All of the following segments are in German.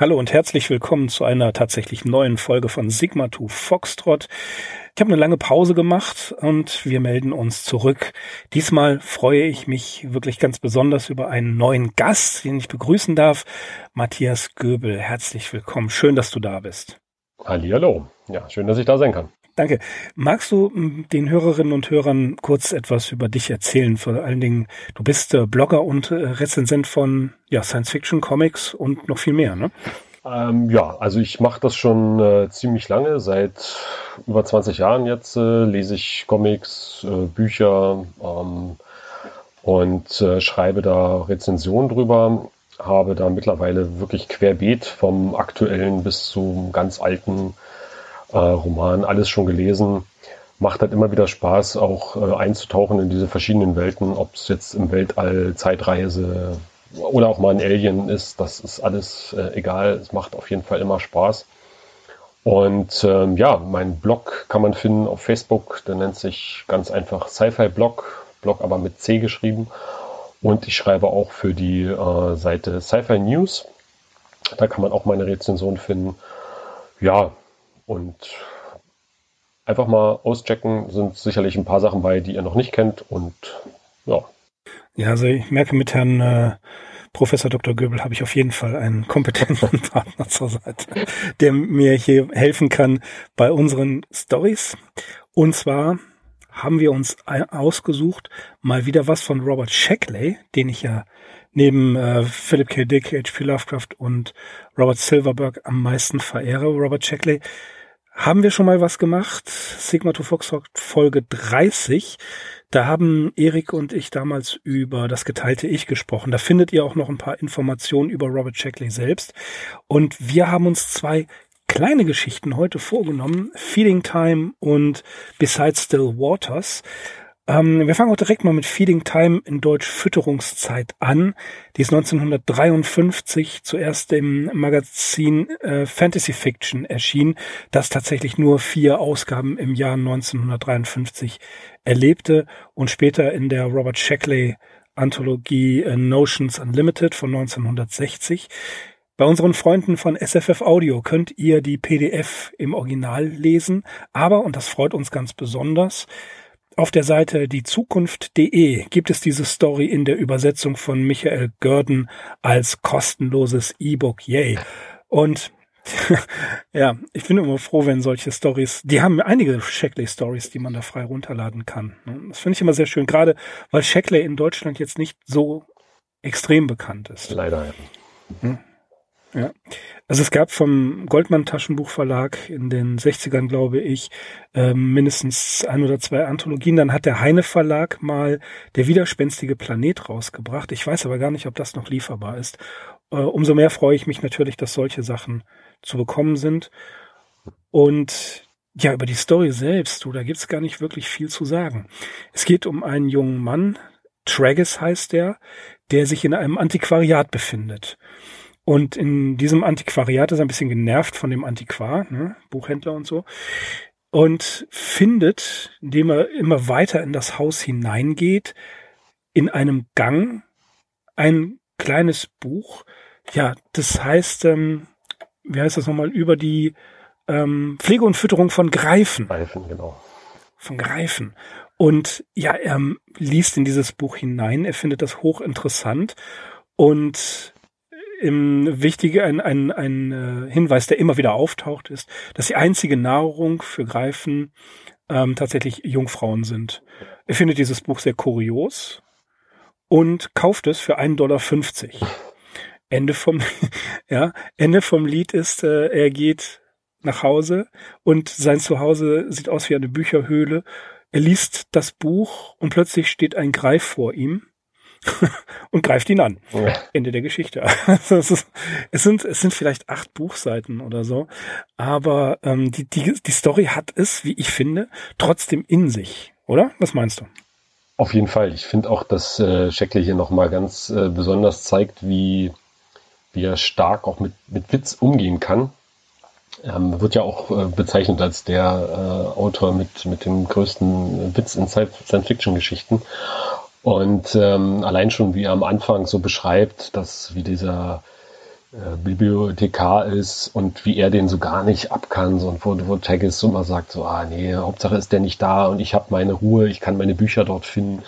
Hallo und herzlich willkommen zu einer tatsächlich neuen Folge von Sigma 2 Foxtrot. Ich habe eine lange Pause gemacht und wir melden uns zurück. Diesmal freue ich mich wirklich ganz besonders über einen neuen Gast, den ich begrüßen darf. Matthias Göbel, herzlich willkommen. Schön, dass du da bist. Hallo. Ja, schön, dass ich da sein kann. Danke. Magst du hm, den Hörerinnen und Hörern kurz etwas über dich erzählen? Vor allen Dingen, du bist äh, Blogger und äh, Rezensent von ja, Science Fiction, Comics und noch viel mehr, ne? Ähm, ja, also ich mache das schon äh, ziemlich lange, seit über 20 Jahren jetzt äh, lese ich Comics, äh, Bücher ähm, und äh, schreibe da Rezensionen drüber, habe da mittlerweile wirklich querbeet vom aktuellen bis zum ganz alten äh, Roman, alles schon gelesen. Macht halt immer wieder Spaß, auch äh, einzutauchen in diese verschiedenen Welten, ob es jetzt im Weltall, Zeitreise oder auch mal ein Alien ist, das ist alles äh, egal. Es macht auf jeden Fall immer Spaß. Und ähm, ja, mein Blog kann man finden auf Facebook, der nennt sich ganz einfach Sci-Fi Blog, Blog aber mit C geschrieben. Und ich schreibe auch für die äh, Seite Sci-Fi News. Da kann man auch meine Rezension finden. Ja, und einfach mal auschecken, sind sicherlich ein paar Sachen bei, die ihr noch nicht kennt und ja. Ja, also ich merke mit Herrn äh, Professor Dr. Göbel habe ich auf jeden Fall einen kompetenten Partner zur Seite, der mir hier helfen kann bei unseren Stories. Und zwar haben wir uns ausgesucht, mal wieder was von Robert Shackley, den ich ja neben äh, Philip K. Dick, H.P. Lovecraft und Robert Silverberg am meisten verehre. Robert Shackley haben wir schon mal was gemacht. Sigma to Foxtrot Folge 30. Da haben Erik und ich damals über das geteilte Ich gesprochen. Da findet ihr auch noch ein paar Informationen über Robert Shackley selbst. Und wir haben uns zwei kleine Geschichten heute vorgenommen. Feeding Time und Besides Still Waters. Ähm, wir fangen auch direkt mal mit Feeding Time in Deutsch Fütterungszeit an. Die ist 1953 zuerst im Magazin äh, Fantasy Fiction erschienen, das tatsächlich nur vier Ausgaben im Jahr 1953 erlebte und später in der Robert Shackley Anthologie äh, Notions Unlimited von 1960. Bei unseren Freunden von SFF Audio könnt ihr die PDF im Original lesen, aber, und das freut uns ganz besonders, auf der Seite diezukunft.de gibt es diese Story in der Übersetzung von Michael Görden als kostenloses E-Book. Yay. Und ja, ich bin immer froh, wenn solche Stories, die haben einige Shackley-Stories, die man da frei runterladen kann. Das finde ich immer sehr schön, gerade weil Shackley in Deutschland jetzt nicht so extrem bekannt ist. Leider, ja. Hm. Ja. Also es gab vom Goldmann Taschenbuchverlag in den 60ern, glaube ich, äh, mindestens ein oder zwei Anthologien. Dann hat der Heine Verlag mal Der widerspenstige Planet rausgebracht. Ich weiß aber gar nicht, ob das noch lieferbar ist. Äh, umso mehr freue ich mich natürlich, dass solche Sachen zu bekommen sind. Und ja, über die Story selbst, du, da gibt's gar nicht wirklich viel zu sagen. Es geht um einen jungen Mann, Tragus heißt der, der sich in einem Antiquariat befindet. Und in diesem Antiquariat ist er ein bisschen genervt von dem Antiquar, ne, Buchhändler und so. Und findet, indem er immer weiter in das Haus hineingeht, in einem Gang ein kleines Buch. Ja, das heißt, ähm, wie heißt das nochmal, über die ähm, Pflege und Fütterung von Greifen. Greifen, genau. Von Greifen. Und ja, er liest in dieses Buch hinein, er findet das hochinteressant und im wichtige ein, ein, ein äh, Hinweis, der immer wieder auftaucht, ist, dass die einzige Nahrung für Greifen ähm, tatsächlich Jungfrauen sind. Er findet dieses Buch sehr kurios und kauft es für 1,50 Dollar. Ende vom, ja, Ende vom Lied ist, äh, er geht nach Hause und sein Zuhause sieht aus wie eine Bücherhöhle. Er liest das Buch und plötzlich steht ein Greif vor ihm und greift ihn an. Ja. Ende der Geschichte. Also es, ist, es, sind, es sind vielleicht acht Buchseiten oder so, aber ähm, die, die, die Story hat es, wie ich finde, trotzdem in sich, oder? Was meinst du? Auf jeden Fall. Ich finde auch, dass äh, Scheckle hier nochmal ganz äh, besonders zeigt, wie, wie er stark auch mit, mit Witz umgehen kann. Ähm, wird ja auch äh, bezeichnet als der äh, Autor mit, mit dem größten Witz in Science-Fiction-Geschichten. Und ähm, allein schon, wie er am Anfang so beschreibt, dass wie dieser äh, Bibliothekar ist und wie er den so gar nicht ab kann, so, und wo, wo Taggis so immer sagt, so, ah nee, Hauptsache ist der nicht da und ich habe meine Ruhe, ich kann meine Bücher dort finden.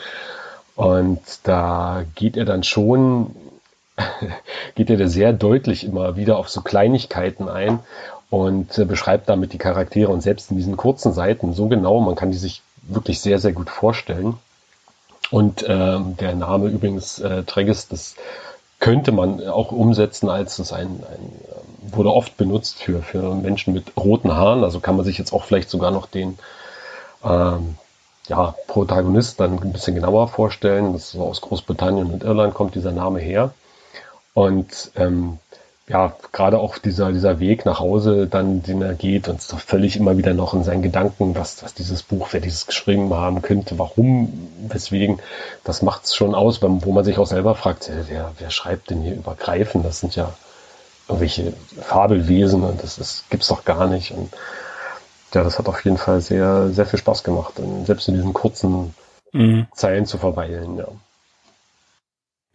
Und da geht er dann schon, geht er da sehr deutlich immer wieder auf so Kleinigkeiten ein und äh, beschreibt damit die Charaktere und selbst in diesen kurzen Seiten so genau, man kann die sich wirklich sehr, sehr gut vorstellen. Und ähm, der Name übrigens äh, Treggis, das könnte man auch umsetzen als es ein, ein ähm, wurde oft benutzt für, für Menschen mit roten Haaren. Also kann man sich jetzt auch vielleicht sogar noch den ähm, ja, Protagonist dann ein bisschen genauer vorstellen. Das ist aus Großbritannien und Irland kommt dieser Name her. Und ähm, ja, gerade auch dieser, dieser Weg nach Hause, dann, den er geht und so völlig immer wieder noch in seinen Gedanken, was, was dieses Buch, wer dieses geschrieben haben könnte, warum, weswegen, das macht es schon aus, wo man sich auch selber fragt, wer, wer schreibt denn hier übergreifend? Das sind ja irgendwelche Fabelwesen und das ist, gibt's doch gar nicht. Und ja, das hat auf jeden Fall sehr, sehr viel Spaß gemacht, selbst in diesen kurzen mhm. Zeilen zu verweilen, ja.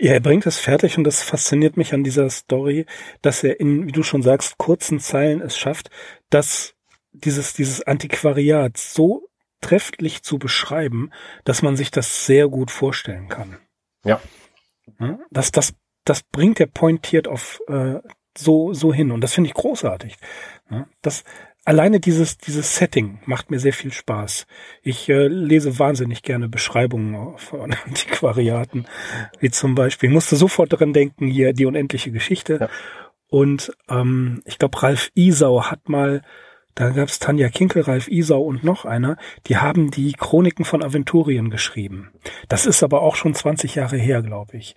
Ja, er bringt es fertig und das fasziniert mich an dieser Story, dass er in, wie du schon sagst, kurzen Zeilen es schafft, dass dieses, dieses Antiquariat so trefflich zu beschreiben, dass man sich das sehr gut vorstellen kann. Ja. Das, das, das bringt er pointiert auf äh, so, so hin und das finde ich großartig. Das, alleine dieses, dieses Setting macht mir sehr viel Spaß. Ich äh, lese wahnsinnig gerne Beschreibungen von Antiquariaten, wie zum Beispiel, ich musste sofort daran denken, hier die unendliche Geschichte. Ja. Und ähm, ich glaube, Ralf Isau hat mal, da gab es Tanja Kinkel, Ralf Isau und noch einer, die haben die Chroniken von Aventurien geschrieben. Das ist aber auch schon 20 Jahre her, glaube ich.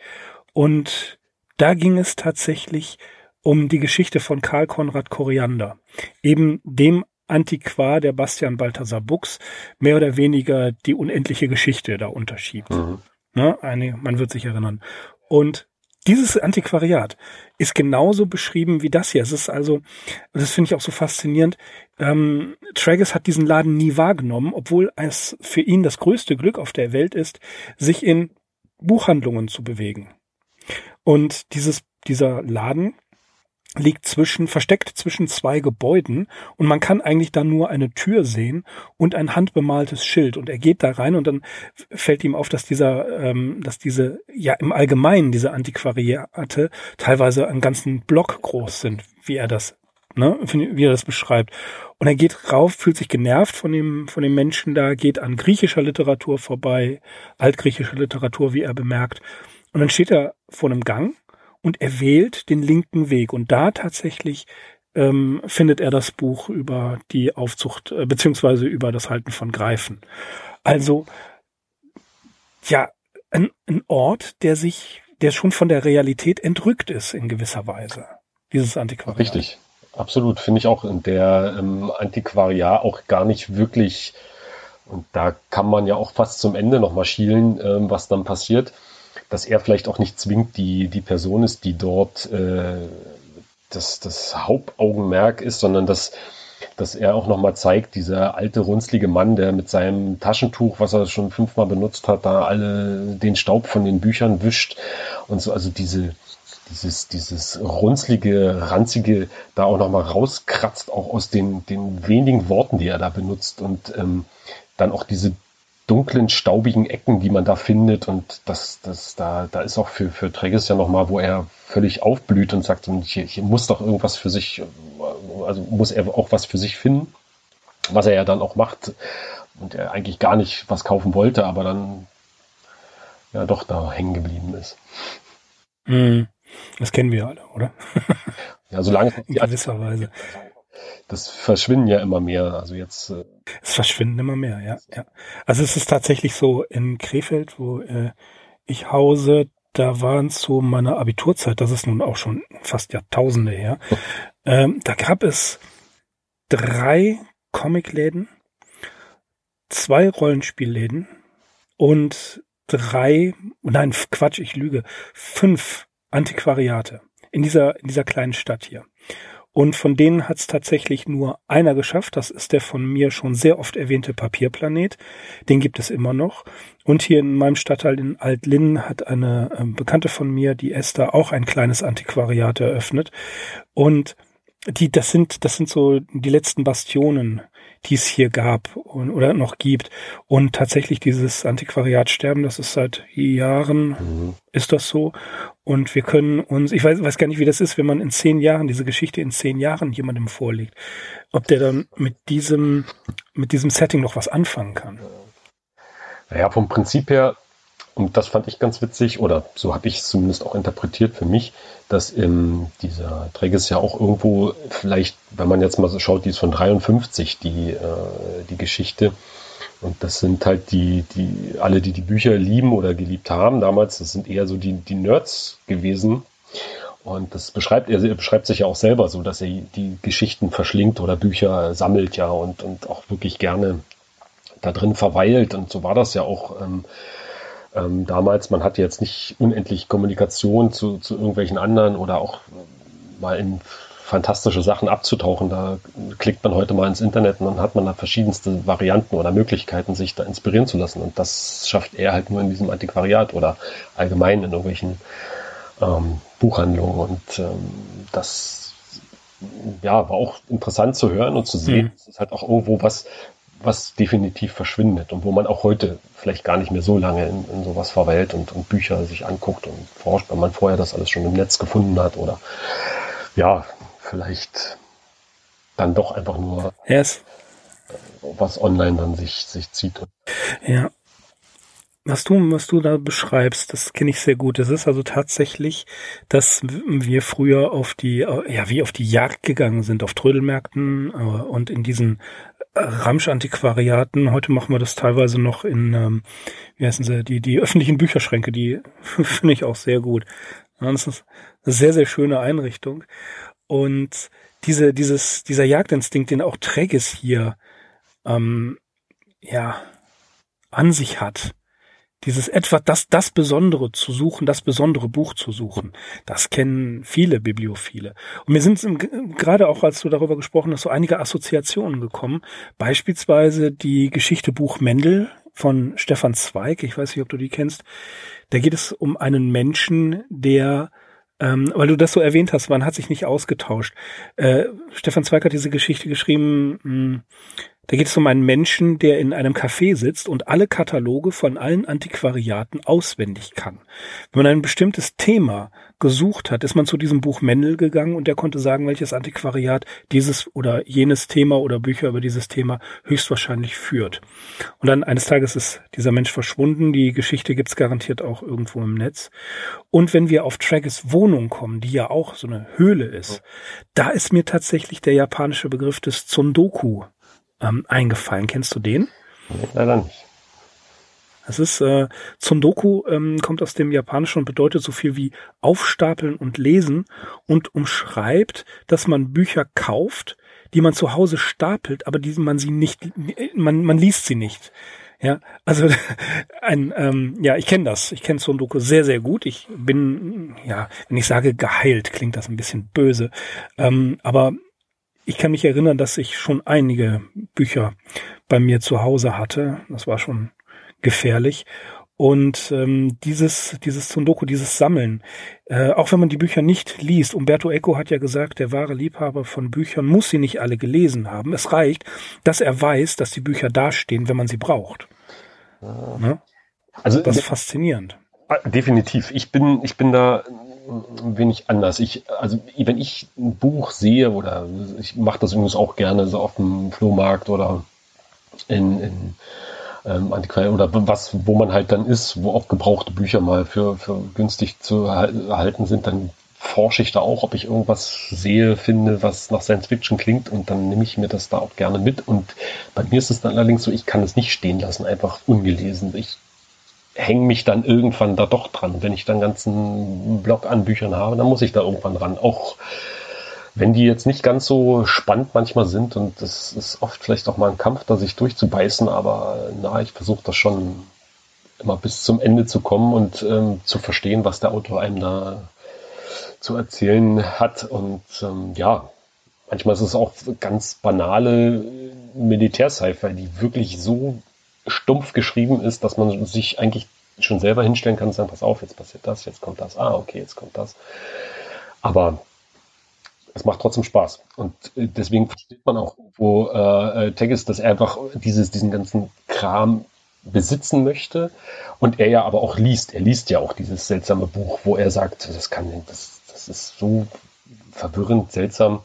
Und da ging es tatsächlich um die Geschichte von Karl Konrad Koriander, eben dem Antiquar der Bastian Balthasar Buchs mehr oder weniger die unendliche Geschichte da unterschiebt. Mhm. Ne, eine, man wird sich erinnern. Und dieses Antiquariat ist genauso beschrieben wie das hier. Es ist also, das finde ich auch so faszinierend. Ähm, Tragus hat diesen Laden nie wahrgenommen, obwohl es für ihn das größte Glück auf der Welt ist, sich in Buchhandlungen zu bewegen. Und dieses, dieser Laden liegt zwischen, versteckt zwischen zwei Gebäuden und man kann eigentlich da nur eine Tür sehen und ein handbemaltes Schild und er geht da rein und dann fällt ihm auf, dass dieser, ähm, dass diese, ja im Allgemeinen diese Antiquariate teilweise einen ganzen Block groß sind, wie er das, ne, wie er das beschreibt. Und er geht rauf, fühlt sich genervt von dem, von dem Menschen da, geht an griechischer Literatur vorbei, altgriechischer Literatur, wie er bemerkt. Und dann steht er vor einem Gang und er wählt den linken Weg. Und da tatsächlich ähm, findet er das Buch über die Aufzucht äh, beziehungsweise über das Halten von Greifen. Also ja, ein, ein Ort, der sich, der schon von der Realität entrückt ist in gewisser Weise. Dieses Antiquariat. Richtig, absolut. Finde ich auch in der ähm, Antiquariat auch gar nicht wirklich. Und da kann man ja auch fast zum Ende noch mal schielen, ähm, was dann passiert dass er vielleicht auch nicht zwingend die, die Person ist, die dort äh, das, das Hauptaugenmerk ist, sondern dass, dass er auch nochmal zeigt, dieser alte, runzlige Mann, der mit seinem Taschentuch, was er schon fünfmal benutzt hat, da alle den Staub von den Büchern wischt und so, also diese, dieses, dieses runzlige, ranzige da auch nochmal rauskratzt, auch aus den, den wenigen Worten, die er da benutzt. Und ähm, dann auch diese dunklen, staubigen Ecken, die man da findet. Und das, das, da, da ist auch für, für Träges ja nochmal, wo er völlig aufblüht und sagt, hier, hier muss doch irgendwas für sich, also muss er auch was für sich finden, was er ja dann auch macht. Und er eigentlich gar nicht was kaufen wollte, aber dann ja doch da hängen geblieben ist. Mhm. Das kennen wir alle, oder? ja, solange in gewisser Weise das verschwinden ja immer mehr. Also jetzt. Äh es verschwinden immer mehr, ja, ja. Also es ist tatsächlich so in Krefeld, wo äh, ich hause, da waren zu meiner Abiturzeit, das ist nun auch schon fast Jahrtausende her, ähm, da gab es drei Comicläden, zwei Rollenspielläden und drei, nein, Quatsch, ich lüge, fünf Antiquariate in dieser, in dieser kleinen Stadt hier. Und von denen hat es tatsächlich nur einer geschafft. Das ist der von mir schon sehr oft erwähnte Papierplanet. Den gibt es immer noch. Und hier in meinem Stadtteil in Altlinn hat eine äh, Bekannte von mir, die Esther, auch ein kleines Antiquariat eröffnet. Und die, das sind, das sind so die letzten Bastionen die es hier gab und, oder noch gibt. Und tatsächlich dieses Antiquariatsterben, das ist seit Jahren, mhm. ist das so. Und wir können uns, ich weiß, weiß gar nicht, wie das ist, wenn man in zehn Jahren, diese Geschichte in zehn Jahren jemandem vorlegt, ob der dann mit diesem, mit diesem Setting noch was anfangen kann. Naja, vom Prinzip her und das fand ich ganz witzig, oder so habe ich es zumindest auch interpretiert für mich, dass ähm, dieser Träger ist ja auch irgendwo, vielleicht, wenn man jetzt mal so schaut, die ist von 53, die, äh, die Geschichte. Und das sind halt die, die, alle, die die Bücher lieben oder geliebt haben damals, das sind eher so die, die Nerds gewesen. Und das beschreibt er, er beschreibt sich ja auch selber so, dass er die Geschichten verschlingt oder Bücher sammelt ja und, und auch wirklich gerne da drin verweilt. Und so war das ja auch. Ähm, ähm, damals, man hatte jetzt nicht unendlich Kommunikation zu, zu irgendwelchen anderen oder auch mal in fantastische Sachen abzutauchen. Da klickt man heute mal ins Internet und dann hat man da verschiedenste Varianten oder Möglichkeiten, sich da inspirieren zu lassen. Und das schafft er halt nur in diesem Antiquariat oder allgemein in irgendwelchen ähm, Buchhandlungen. Und ähm, das ja, war auch interessant zu hören und zu sehen. Mhm. Es ist halt auch irgendwo was, was definitiv verschwindet und wo man auch heute vielleicht gar nicht mehr so lange in, in sowas verweilt und, und, Bücher sich anguckt und forscht, weil man vorher das alles schon im Netz gefunden hat oder ja, vielleicht dann doch einfach nur yes. was online dann sich, sich zieht. Ja. Was du, was du da beschreibst, das kenne ich sehr gut. Es ist also tatsächlich, dass wir früher auf die, ja, wie auf die Jagd gegangen sind, auf Trödelmärkten äh, und in diesen Ramsch-Antiquariaten. Heute machen wir das teilweise noch in, ähm, wie heißen sie, die, die öffentlichen Bücherschränke, die finde ich auch sehr gut. das ist eine sehr, sehr schöne Einrichtung. Und diese, dieses, dieser Jagdinstinkt, den auch Träges hier, ähm, ja, an sich hat, dieses etwa das, das Besondere zu suchen, das besondere Buch zu suchen, das kennen viele Bibliophile. Und mir sind gerade auch, als du darüber gesprochen hast, so einige Assoziationen gekommen. Beispielsweise die Geschichte Buch Mendel von Stefan Zweig. Ich weiß nicht, ob du die kennst. Da geht es um einen Menschen, der ähm, weil du das so erwähnt hast, man hat sich nicht ausgetauscht. Äh, Stefan Zweig hat diese Geschichte geschrieben, mh, hm, da geht es um einen Menschen, der in einem Café sitzt und alle Kataloge von allen Antiquariaten auswendig kann. Wenn man ein bestimmtes Thema gesucht hat, ist man zu diesem Buch Mendel gegangen und der konnte sagen, welches Antiquariat dieses oder jenes Thema oder Bücher über dieses Thema höchstwahrscheinlich führt. Und dann eines Tages ist dieser Mensch verschwunden. Die Geschichte gibt's garantiert auch irgendwo im Netz. Und wenn wir auf Traggis Wohnung kommen, die ja auch so eine Höhle ist, da ist mir tatsächlich der japanische Begriff des Tsundoku ähm, eingefallen. Kennst du den? Leider nicht. Das ist äh, Tsundoku ähm, kommt aus dem Japanischen und bedeutet so viel wie aufstapeln und lesen und umschreibt, dass man Bücher kauft, die man zu Hause stapelt, aber die man sie nicht, man man liest sie nicht. Ja, also ein, ähm, ja, ich kenne das. Ich kenne Tsundoku sehr, sehr gut. Ich bin, ja, wenn ich sage geheilt, klingt das ein bisschen böse. Ähm, aber ich kann mich erinnern, dass ich schon einige Bücher bei mir zu Hause hatte. Das war schon gefährlich. Und ähm, dieses, dieses Tsundoku, dieses Sammeln, äh, auch wenn man die Bücher nicht liest, Umberto Eco hat ja gesagt, der wahre Liebhaber von Büchern muss sie nicht alle gelesen haben. Es reicht, dass er weiß, dass die Bücher dastehen, wenn man sie braucht. Ja. Ne? Also das ist faszinierend. Ah, definitiv. Ich bin, ich bin da ein wenig anders. Ich, also wenn ich ein Buch sehe oder ich mache das übrigens auch gerne so auf dem Flohmarkt oder in, in ähm, Antiquariat oder was, wo man halt dann ist, wo auch gebrauchte Bücher mal für, für günstig zu erhalten sind, dann forsche ich da auch, ob ich irgendwas sehe, finde, was nach Science Fiction klingt und dann nehme ich mir das da auch gerne mit. Und bei mir ist es dann allerdings so, ich kann es nicht stehen lassen, einfach ungelesen. Ich hänge mich dann irgendwann da doch dran. Wenn ich dann ganzen Block an Büchern habe, dann muss ich da irgendwann ran. Auch wenn die jetzt nicht ganz so spannend manchmal sind und es ist oft vielleicht auch mal ein Kampf, da sich durchzubeißen, aber na, ich versuche das schon immer bis zum Ende zu kommen und ähm, zu verstehen, was der Autor einem da zu erzählen hat. Und ähm, ja, manchmal ist es auch ganz banale Militär-Sci-Fi, die wirklich so stumpf geschrieben ist, dass man sich eigentlich schon selber hinstellen kann und sagen, pass auf, jetzt passiert das, jetzt kommt das, ah, okay, jetzt kommt das. Aber es macht trotzdem Spaß. Und äh, deswegen versteht man auch, wo äh, Teggis, dass er einfach dieses, diesen ganzen Kram besitzen möchte und er ja aber auch liest. Er liest ja auch dieses seltsame Buch, wo er sagt, das kann, das, das ist so verwirrend, seltsam.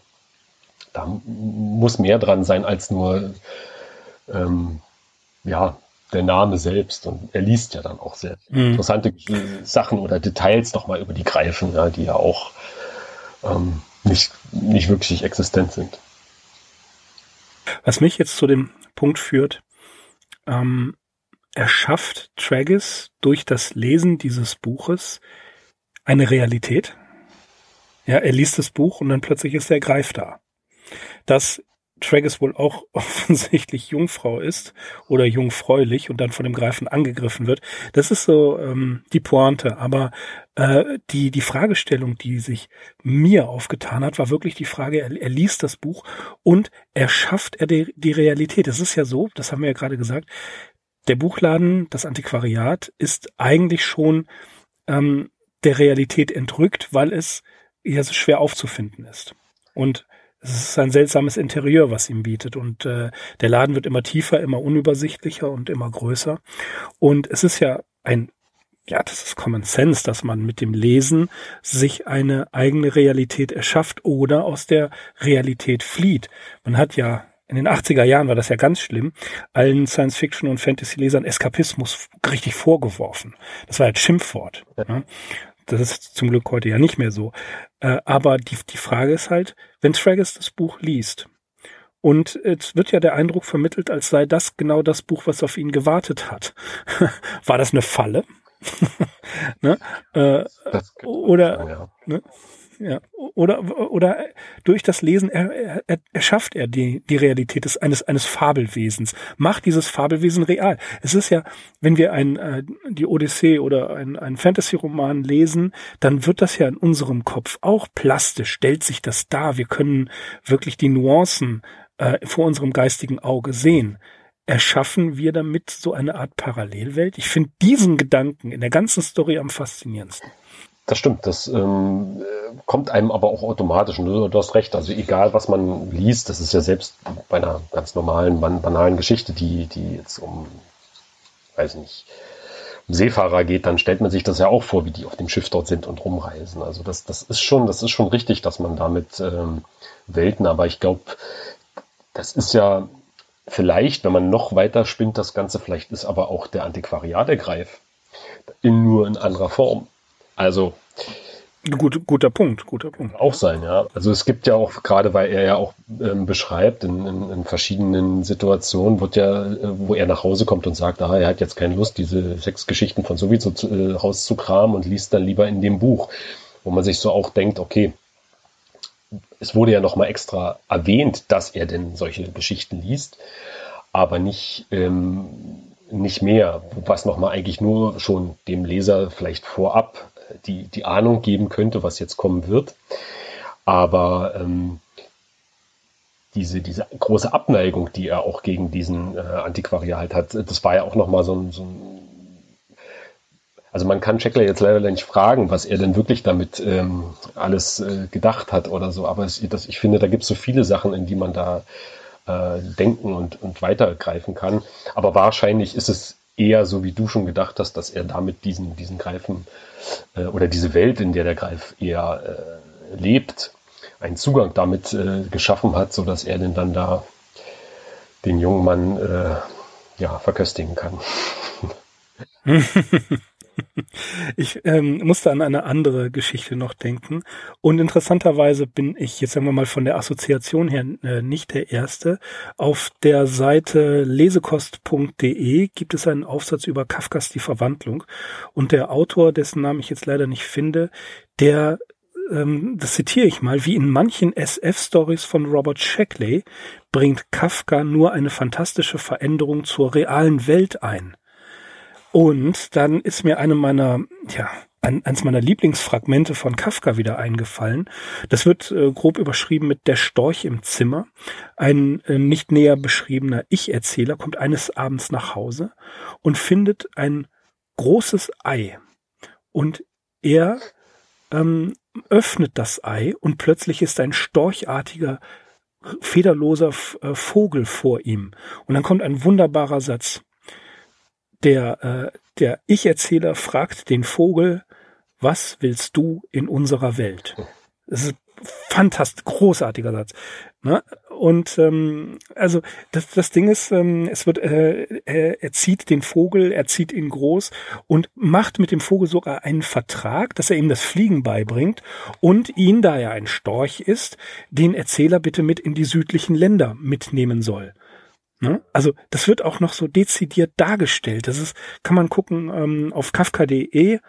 Da muss mehr dran sein als nur ähm, ja, der Name selbst. Und er liest ja dann auch sehr mhm. interessante Sachen oder Details nochmal über die Greifen, ja, die ja auch ähm, nicht, nicht wirklich existent sind. Was mich jetzt zu dem Punkt führt, ähm, erschafft Traggis durch das Lesen dieses Buches eine Realität. Ja, er liest das Buch und dann plötzlich ist der Greif da. Das Traggis wohl auch offensichtlich Jungfrau ist oder jungfräulich und dann von dem Greifen angegriffen wird. Das ist so ähm, die Pointe. Aber äh, die, die Fragestellung, die sich mir aufgetan hat, war wirklich die Frage, er, er liest das Buch und erschafft er die, die Realität. Es ist ja so, das haben wir ja gerade gesagt, der Buchladen, das Antiquariat, ist eigentlich schon ähm, der Realität entrückt, weil es ja so schwer aufzufinden ist. Und es ist ein seltsames Interieur, was ihm bietet. Und äh, der Laden wird immer tiefer, immer unübersichtlicher und immer größer. Und es ist ja ein, ja, das ist Common Sense, dass man mit dem Lesen sich eine eigene Realität erschafft oder aus der Realität flieht. Man hat ja in den 80er Jahren war das ja ganz schlimm, allen Science-Fiction- und Fantasy-Lesern Eskapismus richtig vorgeworfen. Das war ein Schimpfwort. Ja. Das ist zum Glück heute ja nicht mehr so. Äh, aber die, die Frage ist halt, wenn Traggis das Buch liest und es wird ja der Eindruck vermittelt, als sei das genau das Buch, was auf ihn gewartet hat. War das eine Falle? ne? äh, oder sein, ja. ne? Ja. Oder, oder durch das Lesen er, er, erschafft er die, die Realität des, eines, eines Fabelwesens, macht dieses Fabelwesen real. Es ist ja, wenn wir ein, äh, die Odyssee oder ein, ein Fantasy-Roman lesen, dann wird das ja in unserem Kopf auch plastisch, stellt sich das dar. Wir können wirklich die Nuancen äh, vor unserem geistigen Auge sehen erschaffen wir damit so eine Art Parallelwelt? Ich finde diesen Gedanken in der ganzen Story am faszinierendsten. Das stimmt, das ähm, kommt einem aber auch automatisch. Du, du, hast recht, also egal was man liest, das ist ja selbst bei einer ganz normalen, banalen Geschichte, die, die jetzt um, weiß nicht, um Seefahrer geht, dann stellt man sich das ja auch vor, wie die auf dem Schiff dort sind und rumreisen. Also das, das ist schon, das ist schon richtig, dass man damit ähm, Welten, aber ich glaube, das ist ja vielleicht, wenn man noch weiter spinnt, das Ganze, vielleicht ist aber auch der Antiquariat der Greif in nur in anderer Form. Also Gut, guter Punkt, guter Punkt. Auch sein, ja. Also es gibt ja auch, gerade weil er ja auch ähm, beschreibt, in, in, in, verschiedenen Situationen, wird ja, äh, wo er nach Hause kommt und sagt, ah, er hat jetzt keine Lust, diese sechs Geschichten von sowieso zu, äh, rauszukramen und liest dann lieber in dem Buch, wo man sich so auch denkt, okay, es wurde ja nochmal extra erwähnt, dass er denn solche Geschichten liest, aber nicht, ähm, nicht mehr, was nochmal eigentlich nur schon dem Leser vielleicht vorab die, die Ahnung geben könnte, was jetzt kommen wird. Aber ähm, diese, diese große Abneigung, die er auch gegen diesen äh, Antiquariat hat, das war ja auch nochmal so ein, so ein also man kann Checkler jetzt leider nicht fragen, was er denn wirklich damit ähm, alles äh, gedacht hat oder so, aber es, das, ich finde, da gibt es so viele Sachen, in die man da äh, denken und, und weitergreifen kann. Aber wahrscheinlich ist es eher so, wie du schon gedacht hast, dass er damit diesen, diesen Greifen äh, oder diese Welt, in der der Greif eher äh, lebt, einen Zugang damit äh, geschaffen hat, so dass er denn dann da den jungen Mann äh, ja verköstigen kann. Ich ähm, musste an eine andere Geschichte noch denken. Und interessanterweise bin ich, jetzt sagen wir mal von der Assoziation her, äh, nicht der Erste. Auf der Seite lesekost.de gibt es einen Aufsatz über Kafkas Die Verwandlung. Und der Autor, dessen Namen ich jetzt leider nicht finde, der ähm, das zitiere ich mal, wie in manchen SF-Stories von Robert Shackley bringt Kafka nur eine fantastische Veränderung zur realen Welt ein. Und dann ist mir eine meiner ja, ein, eins meiner Lieblingsfragmente von Kafka wieder eingefallen. Das wird äh, grob überschrieben mit Der Storch im Zimmer. Ein äh, nicht näher beschriebener Ich-Erzähler kommt eines Abends nach Hause und findet ein großes Ei. Und er ähm, öffnet das Ei und plötzlich ist ein storchartiger, federloser äh, Vogel vor ihm. Und dann kommt ein wunderbarer Satz. Der, äh, der Ich-Erzähler fragt den Vogel, was willst du in unserer Welt? Das ist fantastisch, großartiger Satz. Ne? Und ähm, also das, das Ding ist, ähm, es wird, äh, er, er zieht den Vogel, er zieht ihn groß und macht mit dem Vogel sogar einen Vertrag, dass er ihm das Fliegen beibringt und ihn, da er ein Storch ist, den Erzähler bitte mit in die südlichen Länder mitnehmen soll. Ne? Also das wird auch noch so dezidiert dargestellt. Das ist, kann man gucken ähm, auf kafka.de,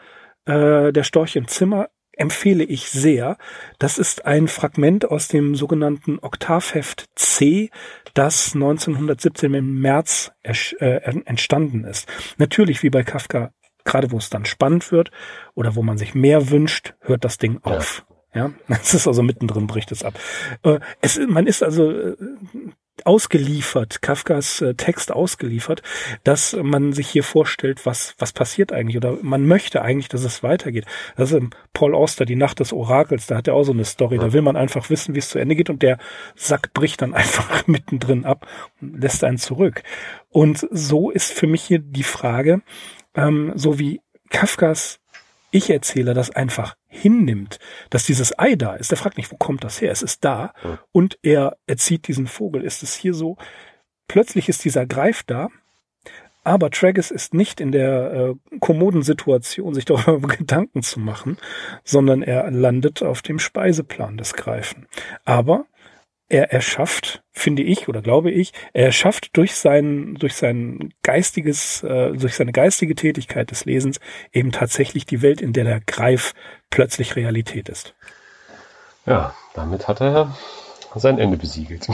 äh, der Storch im Zimmer empfehle ich sehr. Das ist ein Fragment aus dem sogenannten Oktavheft C, das 1917 im März äh, entstanden ist. Natürlich wie bei Kafka, gerade wo es dann spannend wird oder wo man sich mehr wünscht, hört das Ding auf. Ja, es ist also mittendrin, bricht es ab. Äh, es, man ist also äh, ausgeliefert, Kafkas äh, Text ausgeliefert, dass man sich hier vorstellt, was, was passiert eigentlich oder man möchte eigentlich, dass es weitergeht. Das ist Paul Auster, die Nacht des Orakels, da hat er auch so eine Story, da will man einfach wissen, wie es zu Ende geht und der Sack bricht dann einfach mittendrin ab und lässt einen zurück. Und so ist für mich hier die Frage, ähm, so wie Kafkas Ich-Erzähler das einfach hinnimmt, dass dieses Ei da ist. Der fragt nicht, wo kommt das her? Es ist da und er erzieht diesen Vogel. Ist es hier so? Plötzlich ist dieser Greif da, aber Tragus ist nicht in der äh, kommoden Situation, sich darüber Gedanken zu machen, sondern er landet auf dem Speiseplan des Greifen. Aber er erschafft, finde ich oder glaube ich, er erschafft durch sein, durch sein geistiges, äh, durch seine geistige Tätigkeit des Lesens eben tatsächlich die Welt, in der der Greif plötzlich Realität ist. Ja, damit hat er sein Ende besiegelt.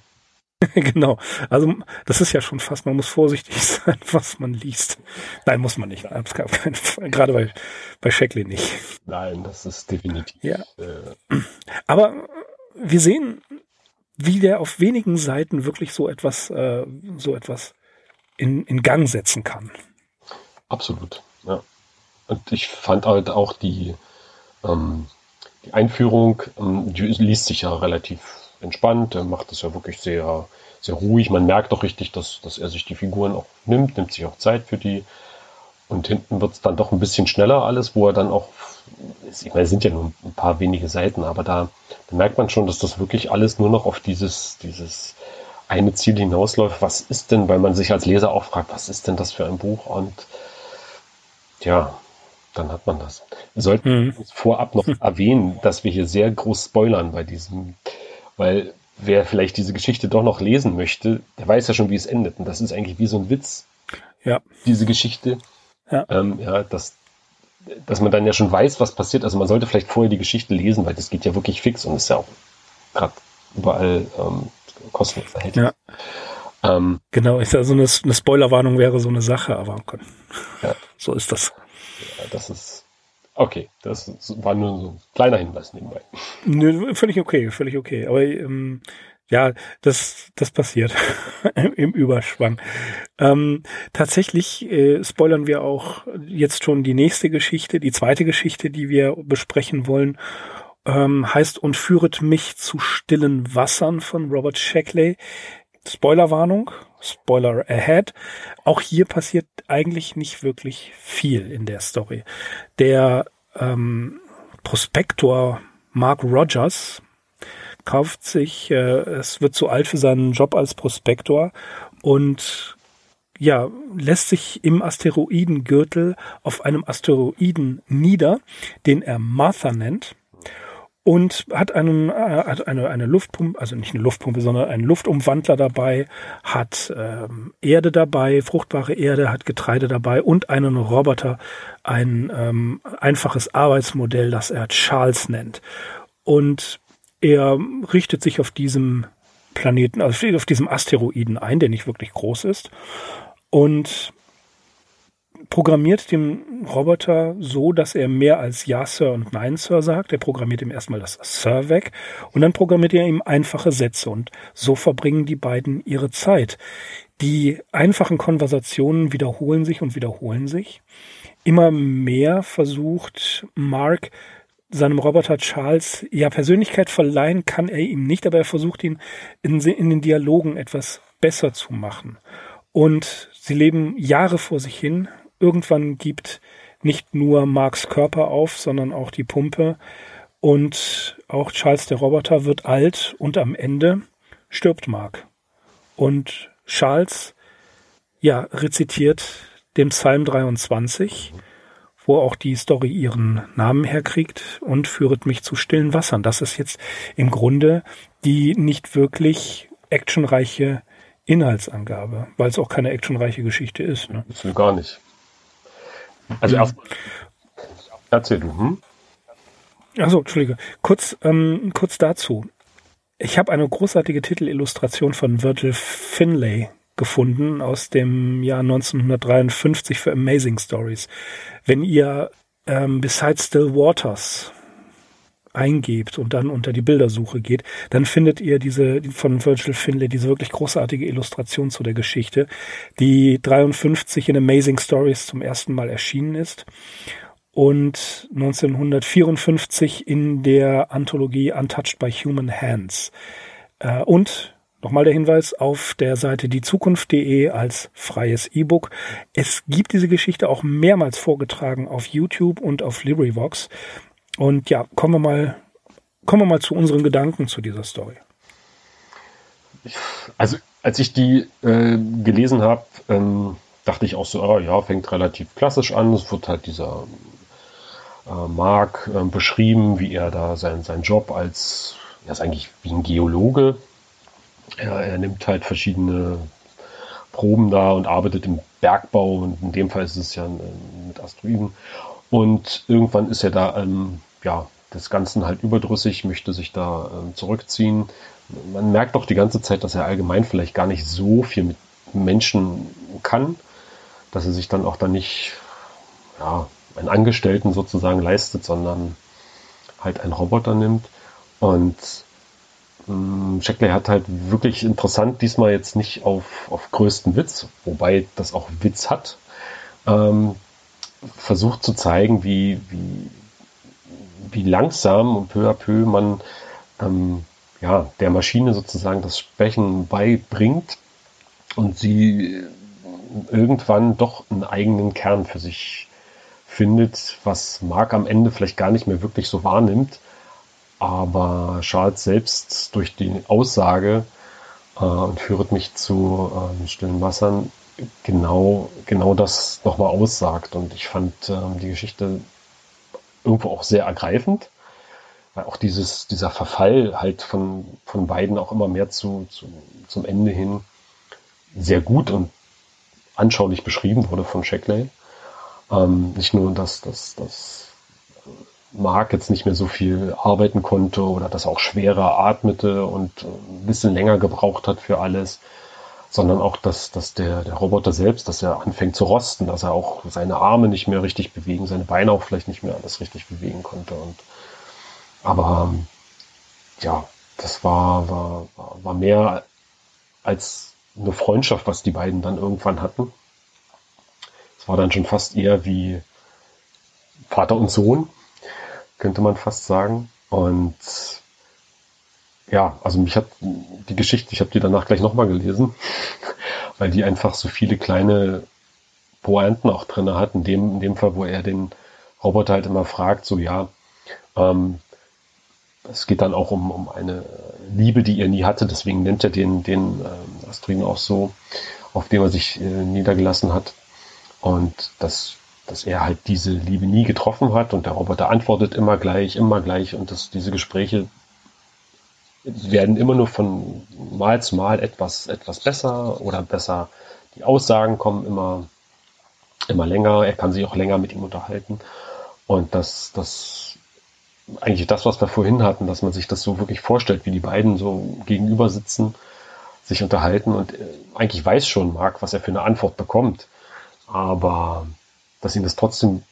genau. Also das ist ja schon fast, man muss vorsichtig sein, was man liest. Nein, muss man nicht. Gerade bei, bei Shackley nicht. Nein, das ist definitiv. Ja. Äh, Aber wir sehen, wie der auf wenigen Seiten wirklich so etwas, äh, so etwas in, in Gang setzen kann. Absolut, ja. Und ich fand halt auch die, ähm, die Einführung, ähm, die liest sich ja relativ entspannt, er macht es ja wirklich sehr, sehr ruhig. Man merkt doch richtig, dass, dass er sich die Figuren auch nimmt, nimmt sich auch Zeit für die. Und hinten wird es dann doch ein bisschen schneller alles, wo er dann auch, ich meine, es sind ja nur ein paar wenige Seiten, aber da, da merkt man schon, dass das wirklich alles nur noch auf dieses, dieses eine Ziel hinausläuft. Was ist denn, weil man sich als Leser auch fragt, was ist denn das für ein Buch? Und ja, dann hat man das. Wir sollten mhm. vorab noch erwähnen, dass wir hier sehr groß spoilern bei diesem, weil wer vielleicht diese Geschichte doch noch lesen möchte, der weiß ja schon, wie es endet. Und das ist eigentlich wie so ein Witz. Ja. Diese Geschichte. Ja. Ähm, ja, dass, dass man dann ja schon weiß, was passiert. Also man sollte vielleicht vorher die Geschichte lesen, weil das geht ja wirklich fix und ist ja auch gerade überall ähm, kostenlos erhältlich. Ja. Ähm, genau, ist ja so eine, eine Spoilerwarnung wäre so eine Sache, aber okay. ja. so ist das. Ja, das ist okay. Das war nur so ein kleiner Hinweis nebenbei. Nö, völlig okay, völlig okay. Aber ähm, ja, das, das passiert im Überschwang. Ähm, tatsächlich äh, spoilern wir auch jetzt schon die nächste Geschichte, die zweite Geschichte, die wir besprechen wollen. Ähm, heißt und führet mich zu stillen Wassern von Robert Shackley. Spoilerwarnung, Spoiler ahead. Auch hier passiert eigentlich nicht wirklich viel in der Story. Der ähm, Prospektor Mark Rogers, kauft sich, äh, es wird zu alt für seinen Job als Prospektor und ja, lässt sich im Asteroidengürtel auf einem Asteroiden nieder, den er Martha nennt und hat einen äh, hat eine eine Luftpumpe, also nicht eine Luftpumpe, sondern einen Luftumwandler dabei, hat ähm, Erde dabei, fruchtbare Erde, hat Getreide dabei und einen Roboter, ein ähm, einfaches Arbeitsmodell, das er Charles nennt. Und er richtet sich auf diesem Planeten, also auf diesem Asteroiden ein, der nicht wirklich groß ist. Und programmiert den Roboter so, dass er mehr als Ja, Sir und Nein, Sir sagt. Er programmiert ihm erstmal das Sir weg und dann programmiert er ihm einfache Sätze und so verbringen die beiden ihre Zeit. Die einfachen Konversationen wiederholen sich und wiederholen sich. Immer mehr versucht Mark seinem Roboter Charles ja Persönlichkeit verleihen kann er ihm nicht, aber er versucht ihn in, in den Dialogen etwas besser zu machen. Und sie leben Jahre vor sich hin. Irgendwann gibt nicht nur Marks Körper auf, sondern auch die Pumpe. Und auch Charles der Roboter wird alt und am Ende stirbt Mark. Und Charles, ja, rezitiert den Psalm 23 wo auch die Story ihren Namen herkriegt und führet mich zu stillen Wassern. Das ist jetzt im Grunde die nicht wirklich actionreiche Inhaltsangabe, weil es auch keine actionreiche Geschichte ist. Ne? Das will gar nicht. Also mhm. erst, erzähl du. Hm? Achso, Entschuldige. Kurz, ähm, kurz dazu. Ich habe eine großartige Titelillustration von Virgil Finlay gefunden aus dem Jahr 1953 für Amazing Stories. Wenn ihr ähm, Besides Still Waters eingebt und dann unter die Bildersuche geht, dann findet ihr diese von Virgil Finlay, diese wirklich großartige Illustration zu der Geschichte, die 53 in Amazing Stories zum ersten Mal erschienen ist und 1954 in der Anthologie Untouched by Human Hands. Äh, und Nochmal der Hinweis auf der Seite diezukunft.de als freies E-Book. Es gibt diese Geschichte auch mehrmals vorgetragen auf YouTube und auf LibriVox. Und ja, kommen wir mal, kommen wir mal zu unseren Gedanken zu dieser Story. Also, als ich die äh, gelesen habe, ähm, dachte ich auch so, oh, ja, fängt relativ klassisch an. Es wird halt dieser äh, Mark äh, beschrieben, wie er da sein, sein Job als, er ist eigentlich wie ein Geologe er, er nimmt halt verschiedene Proben da und arbeitet im Bergbau und in dem Fall ist es ja mit Asteroiden. Und irgendwann ist er da, ähm, ja, des Ganzen halt überdrüssig, möchte sich da ähm, zurückziehen. Man merkt doch die ganze Zeit, dass er allgemein vielleicht gar nicht so viel mit Menschen kann, dass er sich dann auch da nicht, ja, einen Angestellten sozusagen leistet, sondern halt einen Roboter nimmt. Und Shackley hat halt wirklich interessant, diesmal jetzt nicht auf, auf größten Witz, wobei das auch Witz hat, ähm, versucht zu zeigen, wie, wie, wie langsam und peu à peu man ähm, ja, der Maschine sozusagen das Sprechen beibringt und sie irgendwann doch einen eigenen Kern für sich findet, was Mark am Ende vielleicht gar nicht mehr wirklich so wahrnimmt aber Charles selbst durch die Aussage äh, und führt mich zu äh, stillen Wassern genau, genau das nochmal aussagt. Und ich fand äh, die Geschichte irgendwo auch sehr ergreifend, weil auch dieses, dieser Verfall halt von, von beiden auch immer mehr zu, zu, zum Ende hin sehr gut und anschaulich beschrieben wurde von Shackley. Ähm, nicht nur, dass, dass, dass Mark jetzt nicht mehr so viel arbeiten konnte oder dass er auch schwerer atmete und ein bisschen länger gebraucht hat für alles, sondern auch, dass, dass der, der Roboter selbst, dass er anfängt zu rosten, dass er auch seine Arme nicht mehr richtig bewegen, seine Beine auch vielleicht nicht mehr alles richtig bewegen konnte. Und, aber ja, das war, war, war mehr als eine Freundschaft, was die beiden dann irgendwann hatten. Es war dann schon fast eher wie Vater und Sohn könnte man fast sagen. Und ja, also mich hat die Geschichte, ich habe die danach gleich nochmal gelesen, weil die einfach so viele kleine Pointen auch drin hat. In dem, in dem Fall, wo er den Roboter halt immer fragt, so ja, ähm, es geht dann auch um, um eine Liebe, die er nie hatte, deswegen nennt er den, den äh, Asteroiden auch so, auf dem er sich äh, niedergelassen hat. Und das dass er halt diese Liebe nie getroffen hat und der Roboter antwortet immer gleich, immer gleich und dass diese Gespräche werden immer nur von Mal zu Mal etwas, etwas besser oder besser. Die Aussagen kommen immer, immer länger. Er kann sich auch länger mit ihm unterhalten. Und das, das, eigentlich das, was wir vorhin hatten, dass man sich das so wirklich vorstellt, wie die beiden so gegenüber sitzen, sich unterhalten und äh, eigentlich weiß schon Marc, was er für eine Antwort bekommt. Aber dass ihn das trotzdem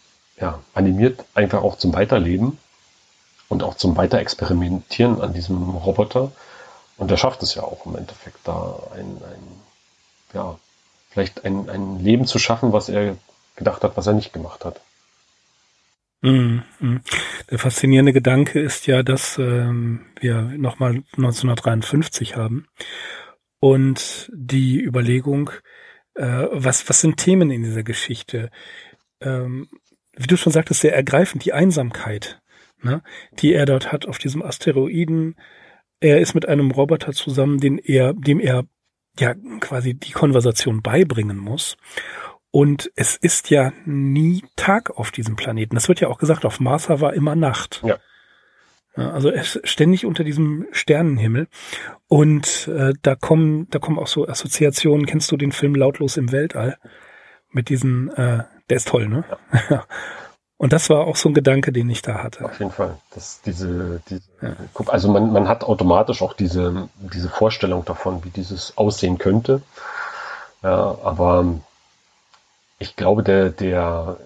ja, animiert, einfach auch zum Weiterleben und auch zum Weiterexperimentieren an diesem Roboter. Und er schafft es ja auch im Endeffekt, da ein, ein ja, vielleicht ein, ein Leben zu schaffen, was er gedacht hat, was er nicht gemacht hat. Mhm, mhm. Der faszinierende Gedanke ist ja, dass ähm, wir nochmal 1953 haben und die Überlegung, äh, was, was sind Themen in dieser Geschichte? Ähm, wie du schon sagtest, sehr ergreifend, die Einsamkeit, ne, die er dort hat auf diesem Asteroiden. Er ist mit einem Roboter zusammen, den er, dem er ja quasi die Konversation beibringen muss. Und es ist ja nie Tag auf diesem Planeten. Das wird ja auch gesagt, auf Mars war immer Nacht. Ja. Also er ist ständig unter diesem Sternenhimmel. Und äh, da kommen, da kommen auch so Assoziationen. Kennst du den Film Lautlos im Weltall? Mit diesen, äh, der ist toll, ne? Ja. Und das war auch so ein Gedanke, den ich da hatte. Auf jeden Fall. Das, diese, diese ja. Also man, man hat automatisch auch diese, diese Vorstellung davon, wie dieses aussehen könnte. Ja, aber ich glaube, der, der,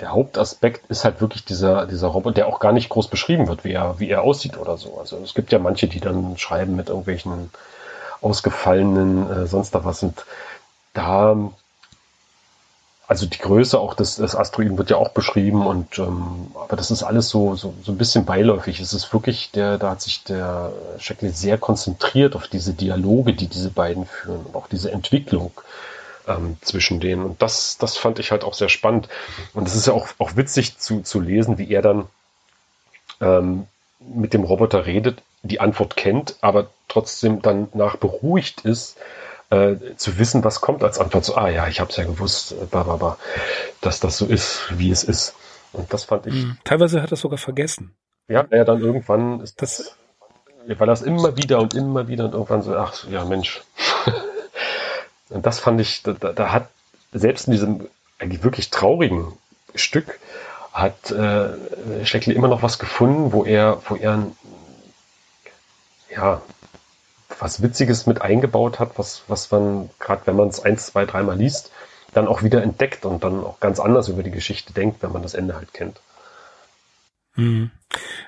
der Hauptaspekt ist halt wirklich dieser, dieser Roboter, der auch gar nicht groß beschrieben wird, wie er, wie er aussieht oder so. Also es gibt ja manche, die dann schreiben mit irgendwelchen ausgefallenen äh, sonst da was. Und da also die Größe auch des, des Asteroiden wird ja auch beschrieben und ähm, aber das ist alles so, so, so ein bisschen beiläufig. Es ist wirklich, der, da hat sich der Shackley sehr konzentriert auf diese Dialoge, die diese beiden führen und auch diese Entwicklung ähm, zwischen denen. Und das, das fand ich halt auch sehr spannend. Und es ist ja auch, auch witzig zu, zu lesen, wie er dann ähm, mit dem Roboter redet, die Antwort kennt, aber trotzdem dann nach beruhigt ist äh, zu wissen, was kommt als Antwort. So, ah ja, ich habe es ja gewusst, äh, bah, bah, bah, dass das so ist, wie es ist. Und das fand ich. Mhm. Teilweise hat er es sogar vergessen. Ja, ja, dann irgendwann ist das, weil das immer wieder und immer wieder und irgendwann so, ach ja, Mensch. und das fand ich, da, da hat selbst in diesem eigentlich wirklich traurigen Stück hat äh, Schleckley immer noch was gefunden, wo er, wo er ja, was Witziges mit eingebaut hat, was, was man, gerade wenn man es eins, zwei, dreimal liest, dann auch wieder entdeckt und dann auch ganz anders über die Geschichte denkt, wenn man das Ende halt kennt. Hm.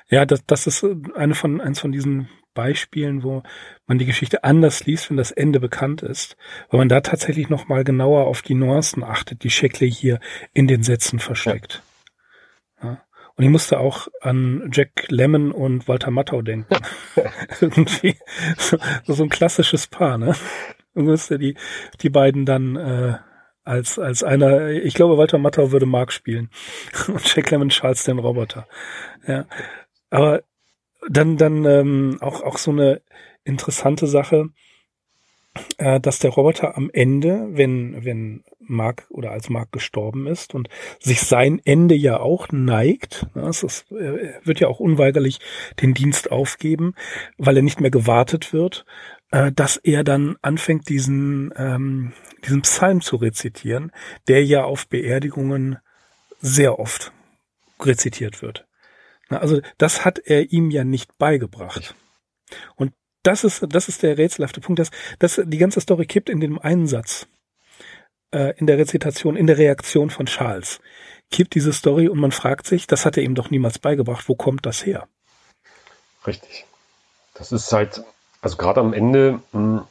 Ja, das, das ist eine von, eins von diesen Beispielen, wo man die Geschichte anders liest, wenn das Ende bekannt ist, weil man da tatsächlich nochmal genauer auf die Nuancen achtet, die Shackley hier in den Sätzen versteckt. Ja. Und ich musste auch an Jack Lemmon und Walter Matthau denken. Irgendwie so, so, ein klassisches Paar, ne? Du musste die, die beiden dann äh, als, als einer, ich glaube, Walter Matthau würde Mark spielen und Jack Lemmon Charles den Roboter. Ja. Aber dann, dann ähm, auch, auch so eine interessante Sache, äh, dass der Roboter am Ende, wenn, wenn Mark oder als Mark gestorben ist und sich sein Ende ja auch neigt. Ne, es ist, er wird ja auch unweigerlich den Dienst aufgeben, weil er nicht mehr gewartet wird, äh, dass er dann anfängt, diesen, ähm, diesen Psalm zu rezitieren, der ja auf Beerdigungen sehr oft rezitiert wird. Also das hat er ihm ja nicht beigebracht. Und das ist, das ist der rätselhafte Punkt, dass, dass die ganze Story kippt in dem einen Satz äh, in der Rezitation, in der Reaktion von Charles, kippt diese Story und man fragt sich, das hat er ihm doch niemals beigebracht, wo kommt das her? Richtig. Das ist halt, also gerade am Ende, mh, hm,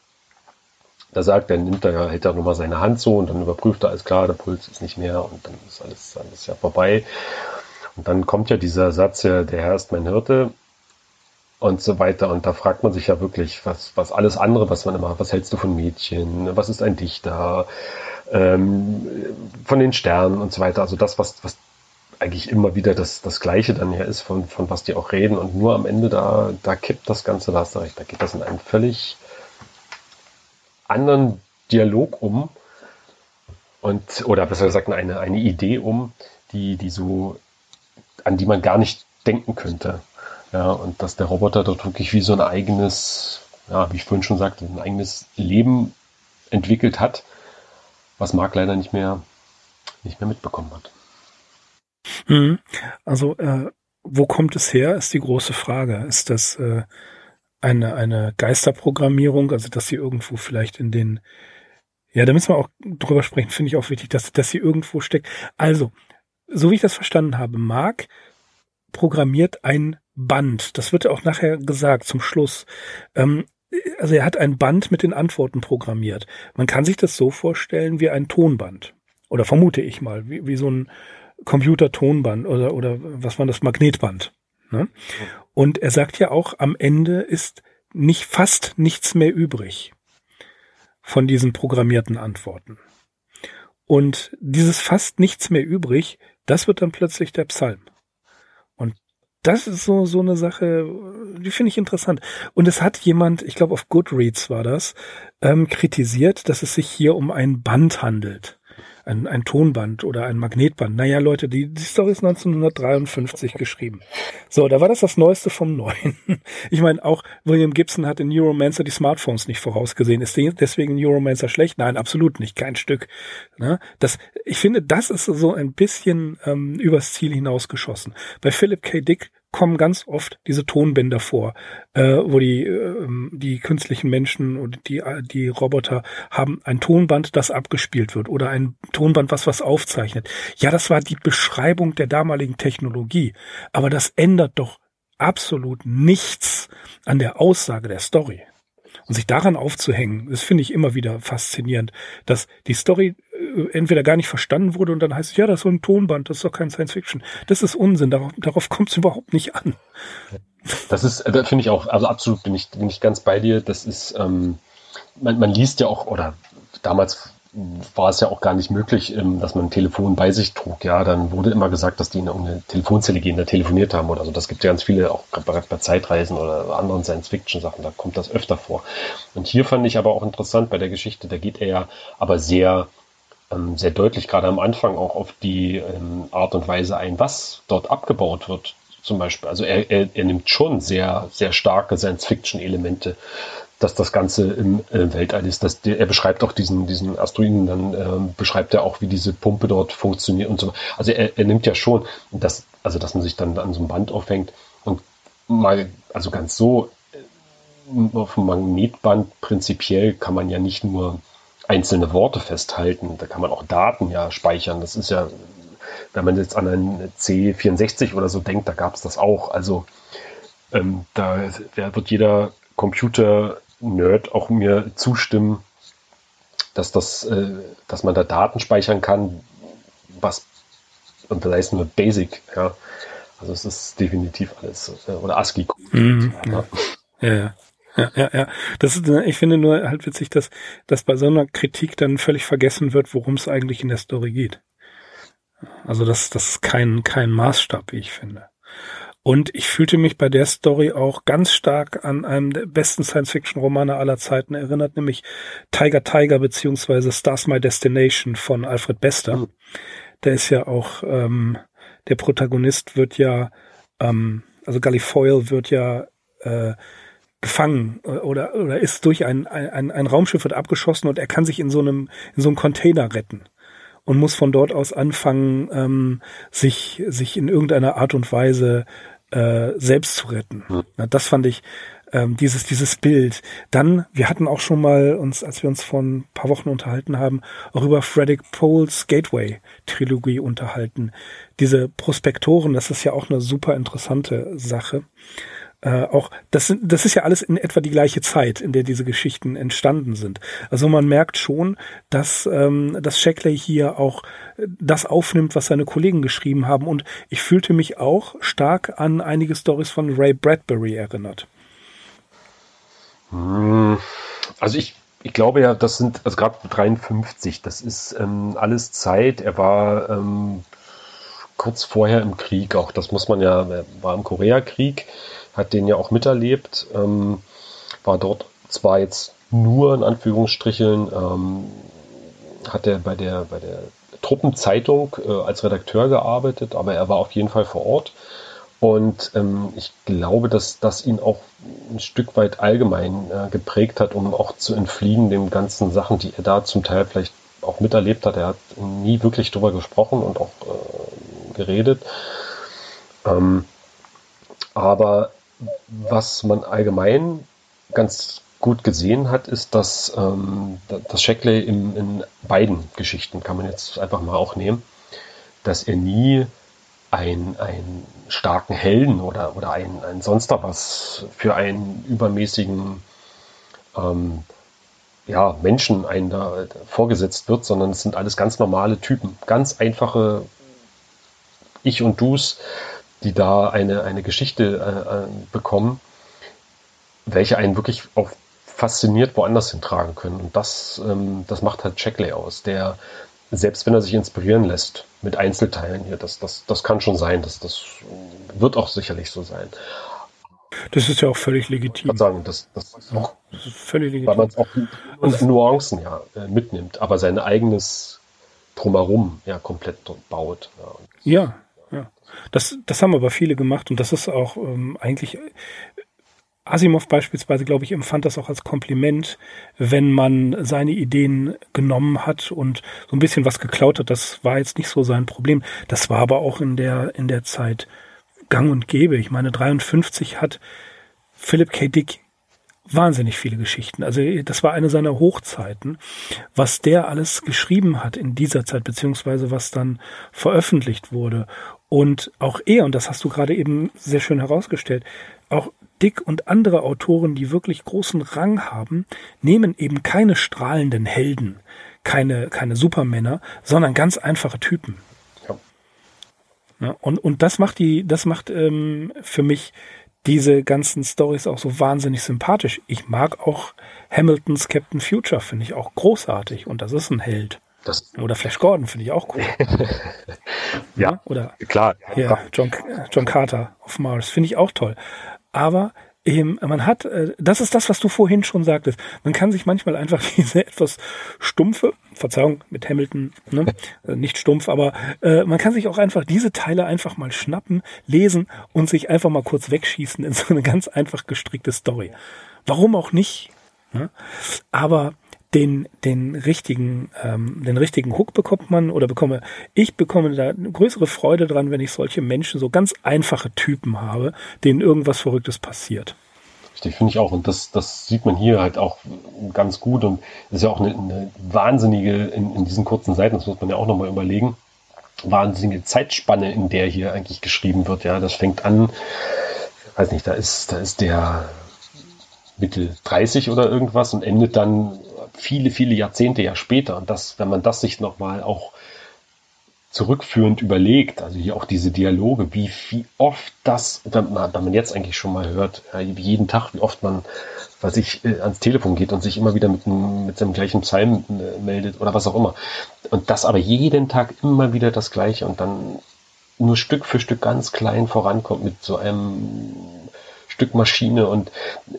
da sagt er, nimmt er, hält er nochmal seine Hand so und dann überprüft er, alles klar, der Puls ist nicht mehr und dann ist alles, alles ja vorbei. Und dann kommt ja dieser Satz, der Herr ist mein Hirte und so weiter. Und da fragt man sich ja wirklich, was, was alles andere, was man immer, was hältst du von Mädchen, was ist ein Dichter, ähm, von den Sternen und so weiter. Also das, was, was eigentlich immer wieder das, das Gleiche dann ja ist, von, von was die auch reden. Und nur am Ende da, da kippt das Ganze, da hast du recht, da geht das in einen völlig anderen Dialog um. Und, oder besser gesagt, eine, eine Idee um, die, die so, an die man gar nicht denken könnte. Ja, und dass der Roboter dort wirklich wie so ein eigenes, ja, wie ich vorhin schon sagte, ein eigenes Leben entwickelt hat, was Mark leider nicht mehr, nicht mehr mitbekommen hat. Hm. Also, äh, wo kommt es her, ist die große Frage. Ist das äh, eine, eine Geisterprogrammierung, also dass sie irgendwo vielleicht in den Ja, da müssen wir auch drüber sprechen, finde ich auch wichtig, dass, dass sie irgendwo steckt. Also, so wie ich das verstanden habe, Mark programmiert ein Band. Das wird auch nachher gesagt zum Schluss. Ähm, also er hat ein Band mit den Antworten programmiert. Man kann sich das so vorstellen wie ein Tonband. Oder vermute ich mal, wie, wie so ein Computer-Tonband oder, oder was war das, Magnetband. Ne? Und er sagt ja auch, am Ende ist nicht fast nichts mehr übrig von diesen programmierten Antworten. Und dieses fast nichts mehr übrig, das wird dann plötzlich der Psalm. Und das ist so, so eine Sache, die finde ich interessant. Und es hat jemand, ich glaube auf Goodreads war das, ähm, kritisiert, dass es sich hier um ein Band handelt ein, ein Tonband oder ein Magnetband. Naja, Leute, die, die Story ist 1953 geschrieben. So, da war das das Neueste vom Neuen. Ich meine, auch William Gibson hat in Neuromancer die Smartphones nicht vorausgesehen. Ist deswegen Neuromancer schlecht? Nein, absolut nicht. Kein Stück. Ne? Das, ich finde, das ist so ein bisschen ähm, übers Ziel hinausgeschossen. Bei Philip K. Dick kommen ganz oft diese Tonbänder vor, äh, wo die, äh, die künstlichen Menschen und die, die Roboter haben ein Tonband, das abgespielt wird oder ein Tonband, was was aufzeichnet. Ja, das war die Beschreibung der damaligen Technologie, aber das ändert doch absolut nichts an der Aussage der Story. Und sich daran aufzuhängen, das finde ich immer wieder faszinierend, dass die Story entweder gar nicht verstanden wurde und dann heißt es, ja, das ist so ein Tonband, das ist doch kein Science Fiction. Das ist Unsinn, darauf, darauf kommt es überhaupt nicht an. Das ist, da finde ich auch, also absolut bin ich, bin ich ganz bei dir. Das ist, ähm, man, man liest ja auch, oder damals war es ja auch gar nicht möglich, ähm, dass man ein Telefon bei sich trug. Ja, dann wurde immer gesagt, dass die in eine Telefonzelle gehen, da telefoniert haben oder so. Das gibt ja ganz viele, auch bei, bei Zeitreisen oder anderen Science-Fiction-Sachen, da kommt das öfter vor. Und hier fand ich aber auch interessant bei der Geschichte, da geht er ja aber sehr, sehr deutlich, gerade am Anfang auch auf die ähm, Art und Weise ein, was dort abgebaut wird. Zum Beispiel. Also er, er, er nimmt schon sehr, sehr starke Science-Fiction-Elemente dass das Ganze im Weltall ist. Dass der, er beschreibt auch diesen, diesen Asteroiden, dann äh, beschreibt er auch, wie diese Pumpe dort funktioniert und so. Also er, er nimmt ja schon, dass, also dass man sich dann an so einem Band aufhängt und mal, also ganz so äh, auf dem Magnetband prinzipiell kann man ja nicht nur einzelne Worte festhalten, da kann man auch Daten ja speichern. Das ist ja, wenn man jetzt an ein C64 oder so denkt, da gab es das auch. Also ähm, da, wird jeder Computer Nerd auch mir zustimmen, dass das, äh, dass man da Daten speichern kann, was und da ist nur Basic, ja. Also es ist definitiv alles äh, oder ASCII. Mhm, ja. ja. Ja, ja, ja. Das ist, ich finde nur halt witzig, dass, dass bei so einer Kritik dann völlig vergessen wird, worum es eigentlich in der Story geht. Also das, das ist kein, kein Maßstab, wie ich finde. Und ich fühlte mich bei der Story auch ganz stark an einen der besten Science-Fiction-Romane aller Zeiten erinnert, nämlich Tiger Tiger beziehungsweise Stars My Destination von Alfred Bester. Mhm. Der ist ja auch, ähm, der Protagonist wird ja, ähm, also Gallifloy wird ja äh, gefangen oder, oder ist durch ein, ein, ein Raumschiff wird abgeschossen und er kann sich in so einem, in so einem Container retten und muss von dort aus anfangen, ähm, sich, sich in irgendeiner Art und Weise äh, selbst zu retten. Na, das fand ich ähm, dieses dieses Bild. Dann, wir hatten auch schon mal uns, als wir uns vor ein paar Wochen unterhalten haben, auch über Frederick Poles Gateway Trilogie unterhalten. Diese Prospektoren, das ist ja auch eine super interessante Sache äh, auch, das, sind, das ist ja alles in etwa die gleiche Zeit, in der diese Geschichten entstanden sind. Also man merkt schon, dass, ähm, dass Shackley hier auch das aufnimmt, was seine Kollegen geschrieben haben. Und ich fühlte mich auch stark an einige Stories von Ray Bradbury erinnert. Hm, also ich, ich glaube ja, das sind, also gerade 53, das ist ähm, alles Zeit. Er war ähm, kurz vorher im Krieg, auch das muss man ja, er war im Koreakrieg hat den ja auch miterlebt, ähm, war dort zwar jetzt nur in Anführungsstrichen, ähm, hat er bei der, bei der Truppenzeitung äh, als Redakteur gearbeitet, aber er war auf jeden Fall vor Ort. Und ähm, ich glaube, dass das ihn auch ein Stück weit allgemein äh, geprägt hat, um auch zu entfliehen den ganzen Sachen, die er da zum Teil vielleicht auch miterlebt hat. Er hat nie wirklich drüber gesprochen und auch äh, geredet. Ähm, aber was man allgemein ganz gut gesehen hat, ist, dass, ähm, dass Shackley in, in beiden Geschichten, kann man jetzt einfach mal auch nehmen, dass er nie einen, einen starken Helden oder, oder ein, ein sonst was für einen übermäßigen ähm, ja, Menschen einen da vorgesetzt wird, sondern es sind alles ganz normale Typen, ganz einfache Ich und Dus, die da eine, eine Geschichte äh, äh bekommen, welche einen wirklich auch fasziniert woanders hintragen können. Und das, ähm, das macht halt Checkley aus, der, selbst wenn er sich inspirieren lässt mit Einzelteilen hier, das, das, das kann schon sein, das, das wird auch sicherlich so sein. Das ist ja auch völlig legitim. Ich sagen, das, das, ist auch, das ist völlig legitim. Weil man es auch in Nuancen ja, äh, mitnimmt, aber sein eigenes Drumherum ja komplett baut. Ja, ja. Ja. Das, das haben aber viele gemacht und das ist auch ähm, eigentlich Asimov beispielsweise, glaube ich, empfand das auch als Kompliment, wenn man seine Ideen genommen hat und so ein bisschen was geklaut hat. Das war jetzt nicht so sein Problem. Das war aber auch in der, in der Zeit gang und gäbe. Ich meine, 53 hat Philip K. Dick wahnsinnig viele Geschichten. Also das war eine seiner Hochzeiten. Was der alles geschrieben hat in dieser Zeit, beziehungsweise was dann veröffentlicht wurde. Und auch er, und das hast du gerade eben sehr schön herausgestellt, auch Dick und andere Autoren, die wirklich großen Rang haben, nehmen eben keine strahlenden Helden, keine, keine Supermänner, sondern ganz einfache Typen. Ja. ja und, und das macht die, das macht ähm, für mich diese ganzen Stories auch so wahnsinnig sympathisch. Ich mag auch Hamiltons Captain Future, finde ich auch großartig und das ist ein Held. Das Oder Flash Gordon finde ich auch cool. ja, oder klar. Ja, John, John Carter auf Mars finde ich auch toll aber ähm, man hat, äh, das ist das, was du vorhin schon sagtest. Man kann sich manchmal einfach diese etwas stumpfe, Verzeihung mit Hamilton, ne? Äh, nicht stumpf, aber äh, man kann sich auch einfach diese Teile einfach mal schnappen, lesen und sich einfach mal kurz wegschießen in so eine ganz einfach gestrickte Story. Warum auch nicht? Ne? Aber den, den richtigen, ähm, den richtigen Hook bekommt man oder bekomme, ich bekomme da eine größere Freude dran, wenn ich solche Menschen, so ganz einfache Typen habe, denen irgendwas Verrücktes passiert. Richtig, finde ich auch. Und das, das sieht man hier halt auch ganz gut. Und ist ja auch eine, eine wahnsinnige, in, in diesen kurzen Seiten, das muss man ja auch nochmal überlegen, wahnsinnige Zeitspanne, in der hier eigentlich geschrieben wird. Ja, das fängt an, weiß nicht, da ist, da ist der Mittel 30 oder irgendwas und endet dann viele, viele Jahrzehnte ja später. Und das, wenn man das sich nochmal auch zurückführend überlegt, also hier auch diese Dialoge, wie, wie oft das, wenn man, wenn man jetzt eigentlich schon mal hört, ja, jeden Tag, wie oft man, was ich äh, ans Telefon geht und sich immer wieder mit, mit seinem gleichen Psalm äh, meldet oder was auch immer. Und das aber jeden Tag immer wieder das Gleiche und dann nur Stück für Stück ganz klein vorankommt mit so einem Stück Maschine und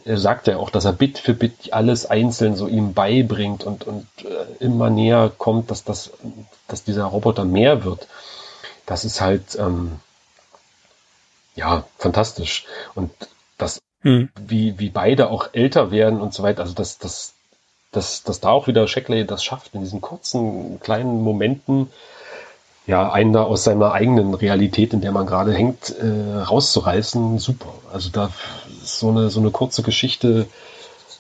er sagt ja auch, dass er Bit für Bit alles einzeln so ihm beibringt und, und äh, immer näher kommt, dass, das, dass dieser Roboter mehr wird. Das ist halt, ähm, ja, fantastisch. Und das, hm. wie, wie beide auch älter werden und so weiter, also dass, dass, dass, dass da auch wieder Shackley das schafft, in diesen kurzen, kleinen Momenten ja, einen da aus seiner eigenen Realität, in der man gerade hängt, äh, rauszureißen, super. Also da ist so eine, so eine kurze Geschichte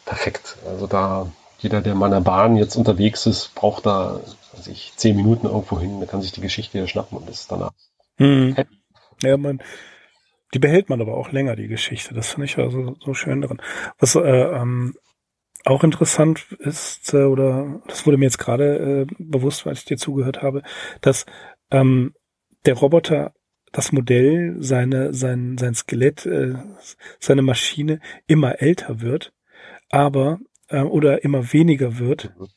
perfekt. Also da, jeder, der mal in der Bahn jetzt unterwegs ist, braucht da, weiß ich, zehn Minuten irgendwo hin, der kann sich die Geschichte ja schnappen und ist danach hm. happy. Ja, man, die behält man aber auch länger, die Geschichte. Das finde ich ja so, so schön drin. Was äh, ähm, auch interessant ist, äh, oder das wurde mir jetzt gerade äh, bewusst, weil ich dir zugehört habe, dass ähm, der Roboter das Modell, seine, sein, sein Skelett, äh, seine Maschine immer älter wird, aber äh, oder immer weniger wird, mhm.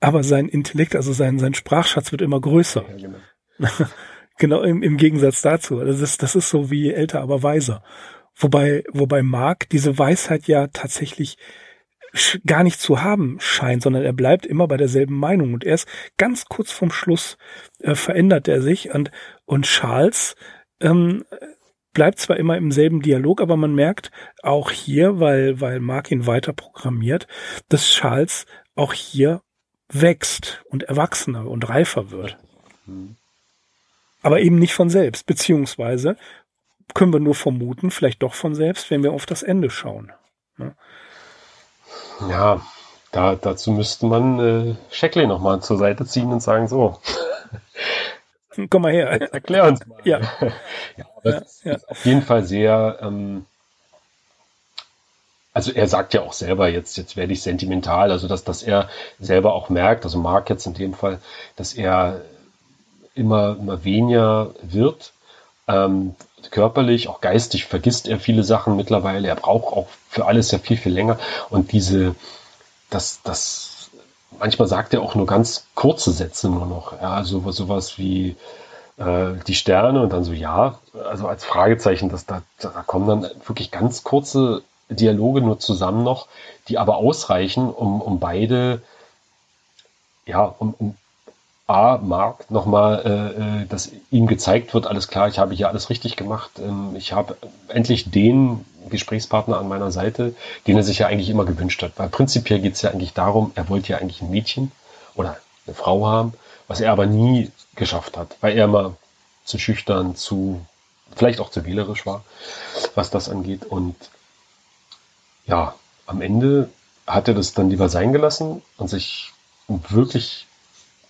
aber sein Intellekt, also sein, sein Sprachschatz wird immer größer. Ja, genau. genau im, im Gegensatz dazu. Das ist, das ist so wie älter, aber weiser. Wobei, wobei Mark diese Weisheit ja tatsächlich gar nicht zu haben scheint, sondern er bleibt immer bei derselben Meinung. Und erst ganz kurz vorm Schluss äh, verändert er sich und, und Charles ähm, bleibt zwar immer im selben Dialog, aber man merkt auch hier, weil, weil Mark ihn weiter programmiert, dass Charles auch hier wächst und erwachsener und reifer wird. Mhm. Aber eben nicht von selbst, beziehungsweise können wir nur vermuten, vielleicht doch von selbst, wenn wir auf das Ende schauen. Ne? Ja, da, dazu müsste man äh, Shackley nochmal zur Seite ziehen und sagen, so. Komm mal her. Jetzt erklär uns mal. Ja. ja, ja, ist, ja. auf jeden Fall sehr, ähm, also er sagt ja auch selber, jetzt, jetzt werde ich sentimental, also dass, dass er selber auch merkt, also Mark jetzt in dem Fall, dass er immer, immer weniger wird. Ähm, körperlich, auch geistig vergisst er viele Sachen mittlerweile. Er braucht auch für alles ja viel, viel länger. Und diese, das, das, manchmal sagt er auch nur ganz kurze Sätze nur noch. Ja, also sowas wie äh, die Sterne und dann so, ja, also als Fragezeichen, dass da, da kommen dann wirklich ganz kurze Dialoge nur zusammen noch, die aber ausreichen, um, um beide, ja, um, um A, Mark nochmal, äh, äh, dass ihm gezeigt wird, alles klar, ich habe hier alles richtig gemacht. Ähm, ich habe endlich den Gesprächspartner an meiner Seite, den er sich ja eigentlich immer gewünscht hat. Weil prinzipiell geht es ja eigentlich darum, er wollte ja eigentlich ein Mädchen oder eine Frau haben, was er aber nie geschafft hat, weil er immer zu schüchtern, zu, vielleicht auch zu wählerisch war, was das angeht. Und ja, am Ende hat er das dann lieber sein gelassen und sich wirklich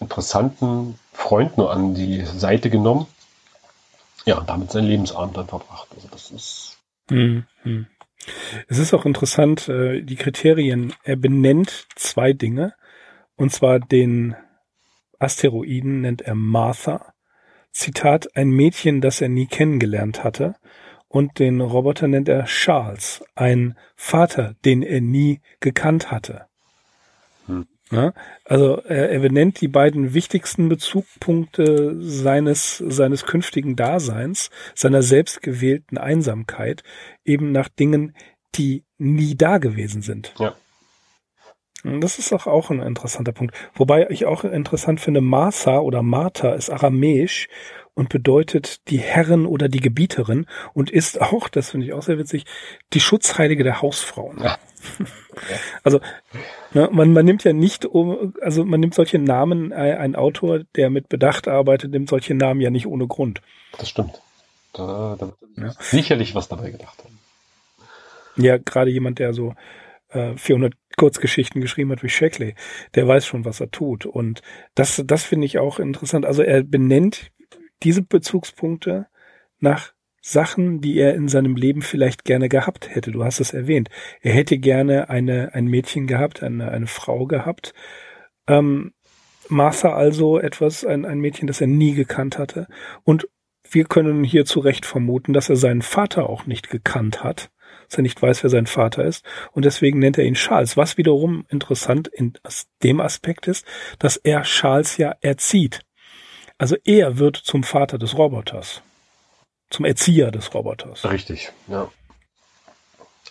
interessanten Freund nur an die Seite genommen. Ja, und damit sein Lebensabend dann verbracht. Also das ist. Mhm. Es ist auch interessant, äh, die Kriterien. Er benennt zwei Dinge. Und zwar den Asteroiden nennt er Martha. Zitat, ein Mädchen, das er nie kennengelernt hatte und den Roboter nennt er Charles, ein Vater, den er nie gekannt hatte. Hm. Ja, also er, er benennt die beiden wichtigsten Bezugpunkte seines, seines künftigen Daseins, seiner selbstgewählten Einsamkeit, eben nach Dingen, die nie da gewesen sind. Ja. Das ist doch auch ein interessanter Punkt. Wobei ich auch interessant finde, Martha oder Martha ist aramäisch und bedeutet die Herrin oder die Gebieterin und ist auch, das finde ich auch sehr witzig, die Schutzheilige der Hausfrauen. Ja. Also ne, man, man nimmt ja nicht um, also man nimmt solche Namen, ein Autor, der mit Bedacht arbeitet, nimmt solche Namen ja nicht ohne Grund. Das stimmt. Da, da wird ja. sicherlich was dabei gedacht haben. Ja, gerade jemand, der so äh, 400 Kurzgeschichten geschrieben hat wie Shackley, der weiß schon, was er tut. Und das, das finde ich auch interessant. Also er benennt diese Bezugspunkte nach Sachen, die er in seinem Leben vielleicht gerne gehabt hätte. Du hast es erwähnt. Er hätte gerne eine, ein Mädchen gehabt, eine, eine Frau gehabt. Ähm, Martha also etwas, ein, ein Mädchen, das er nie gekannt hatte. Und wir können hier zu Recht vermuten, dass er seinen Vater auch nicht gekannt hat, dass er nicht weiß, wer sein Vater ist. Und deswegen nennt er ihn Charles, was wiederum interessant in dem Aspekt ist, dass er Charles ja erzieht. Also er wird zum Vater des Roboters, zum Erzieher des Roboters. Richtig, ja.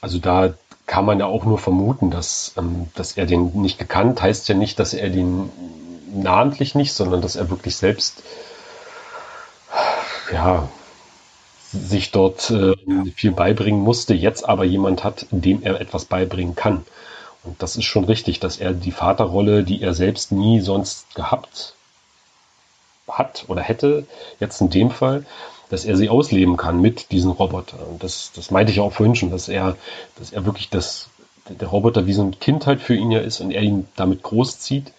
Also da kann man ja auch nur vermuten, dass, ähm, dass er den nicht gekannt, heißt ja nicht, dass er den namentlich nicht, sondern dass er wirklich selbst ja, sich dort äh, viel beibringen musste, jetzt aber jemand hat, dem er etwas beibringen kann. Und das ist schon richtig, dass er die Vaterrolle, die er selbst nie sonst gehabt hat oder hätte, jetzt in dem Fall, dass er sie ausleben kann mit diesen Robotern. Und das, das meinte ich auch vorhin schon, dass er, dass er wirklich das, der Roboter wie so ein Kind halt für ihn ja ist und er ihn damit großzieht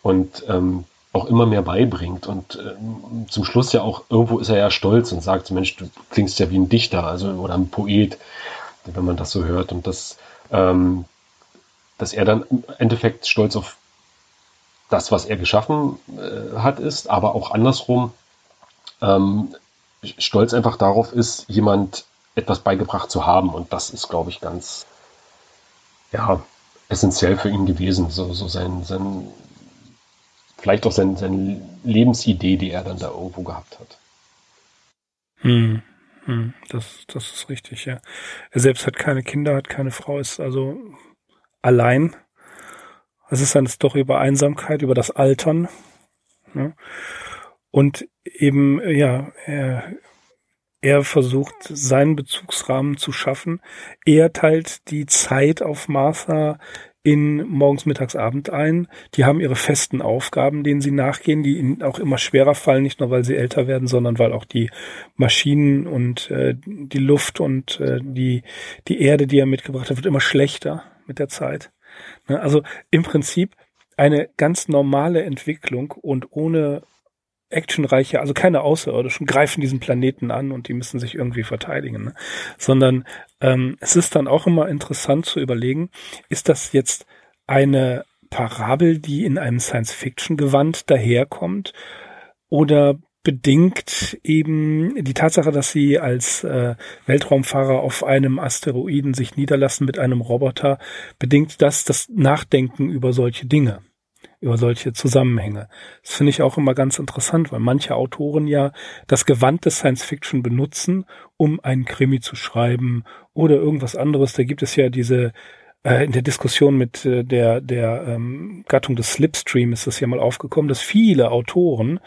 und ähm, auch immer mehr beibringt. Und ähm, zum Schluss ja auch, irgendwo ist er ja stolz und sagt, Mensch, du klingst ja wie ein Dichter, also oder ein Poet, wenn man das so hört. Und das, ähm, dass er dann im Endeffekt stolz auf das, was er geschaffen äh, hat, ist, aber auch andersrum ähm, stolz einfach darauf ist, jemand etwas beigebracht zu haben. Und das ist, glaube ich, ganz ja, essentiell für ihn gewesen. So, so sein, sein vielleicht auch sein, seine Lebensidee, die er dann da irgendwo gehabt hat. Hm, hm, das, das ist richtig, ja. Er selbst hat keine Kinder, hat keine Frau, ist also allein es ist eine Story über Einsamkeit, über das Altern. Ne? Und eben, ja, er, er versucht, seinen Bezugsrahmen zu schaffen. Er teilt die Zeit auf Martha in morgens, mittags, Abend ein. Die haben ihre festen Aufgaben, denen sie nachgehen, die ihnen auch immer schwerer fallen, nicht nur weil sie älter werden, sondern weil auch die Maschinen und äh, die Luft und äh, die, die Erde, die er mitgebracht hat, wird immer schlechter mit der Zeit. Ne, also im Prinzip eine ganz normale Entwicklung und ohne actionreiche, also keine Außerirdischen greifen diesen Planeten an und die müssen sich irgendwie verteidigen, ne? sondern ähm, es ist dann auch immer interessant zu überlegen, ist das jetzt eine Parabel, die in einem Science-Fiction-Gewand daherkommt oder bedingt eben die Tatsache, dass sie als äh, Weltraumfahrer auf einem Asteroiden sich niederlassen mit einem Roboter, bedingt das das Nachdenken über solche Dinge über solche Zusammenhänge. Das finde ich auch immer ganz interessant, weil manche Autoren ja das Gewand des Science Fiction benutzen, um einen Krimi zu schreiben oder irgendwas anderes. Da gibt es ja diese in der Diskussion mit äh, der der ähm, Gattung des Slipstream ist das ja mal aufgekommen, dass viele Autoren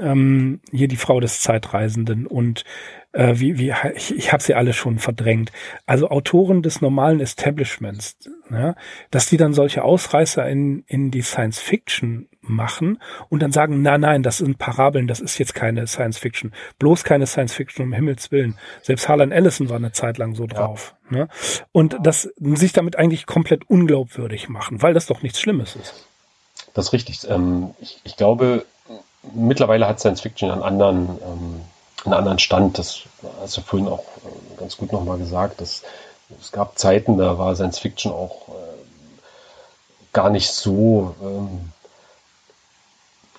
ähm, hier die Frau des Zeitreisenden und äh, wie, wie, ich, ich habe sie alle schon verdrängt. Also Autoren des normalen Establishments, ja, dass die dann solche Ausreißer in, in die Science Fiction machen und dann sagen, nein, nein, das sind Parabeln, das ist jetzt keine Science Fiction. Bloß keine Science Fiction, um Himmels Willen. Selbst Harlan Ellison war eine Zeit lang so drauf. Ja. Ne? Und das sich damit eigentlich komplett unglaubwürdig machen, weil das doch nichts Schlimmes ist. Das ist richtig. Ähm, ich, ich, glaube, mittlerweile hat Science Fiction einen anderen ähm, einen anderen Stand. Das hast du vorhin auch äh, ganz gut nochmal gesagt. Dass, es gab Zeiten, da war Science Fiction auch äh, gar nicht so, ähm,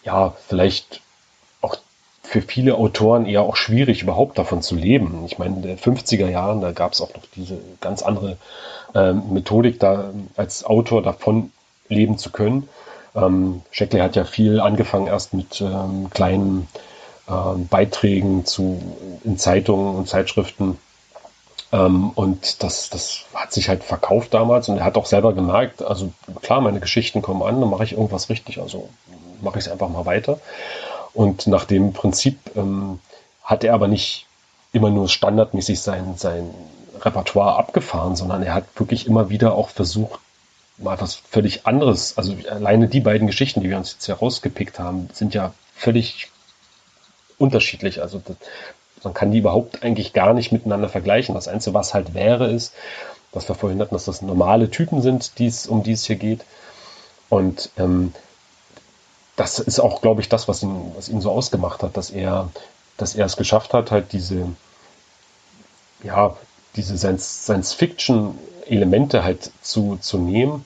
ja, vielleicht auch für viele Autoren eher auch schwierig, überhaupt davon zu leben. Ich meine, in den 50er Jahren, da gab es auch noch diese ganz andere ähm, Methodik, da als Autor davon leben zu können. Ähm, Shackley hat ja viel angefangen erst mit ähm, kleinen ähm, Beiträgen zu, in Zeitungen und Zeitschriften. Ähm, und das, das hat sich halt verkauft damals und er hat auch selber gemerkt, also klar, meine Geschichten kommen an, dann mache ich irgendwas richtig, also mache ich es einfach mal weiter. Und nach dem Prinzip ähm, hat er aber nicht immer nur standardmäßig sein, sein Repertoire abgefahren, sondern er hat wirklich immer wieder auch versucht, mal was völlig anderes. Also alleine die beiden Geschichten, die wir uns jetzt herausgepickt haben, sind ja völlig unterschiedlich. Also das, man kann die überhaupt eigentlich gar nicht miteinander vergleichen. Das Einzige, was halt wäre, ist, was wir vorhin hatten, dass das normale Typen sind, die's, um die es hier geht. Und ähm, das ist auch, glaube ich, das, was ihn, was ihn so ausgemacht hat, dass er, dass er es geschafft hat, halt diese, ja, diese Science-Fiction-Elemente halt zu, zu nehmen,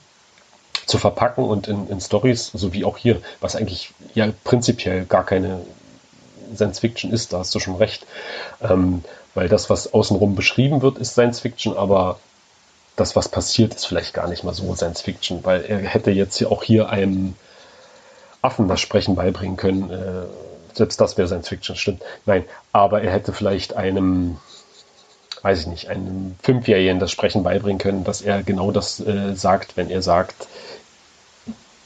zu verpacken und in, in Stories, so wie auch hier, was eigentlich ja prinzipiell gar keine Science Fiction ist, da hast du schon recht. Ähm, weil das, was außenrum beschrieben wird, ist Science Fiction, aber das, was passiert, ist vielleicht gar nicht mal so Science Fiction, weil er hätte jetzt ja auch hier einem Affen das Sprechen beibringen können. Äh, selbst das wäre Science Fiction, stimmt. Nein, aber er hätte vielleicht einem, weiß ich nicht, einem Fünfjährigen das Sprechen beibringen können, dass er genau das äh, sagt, wenn er sagt,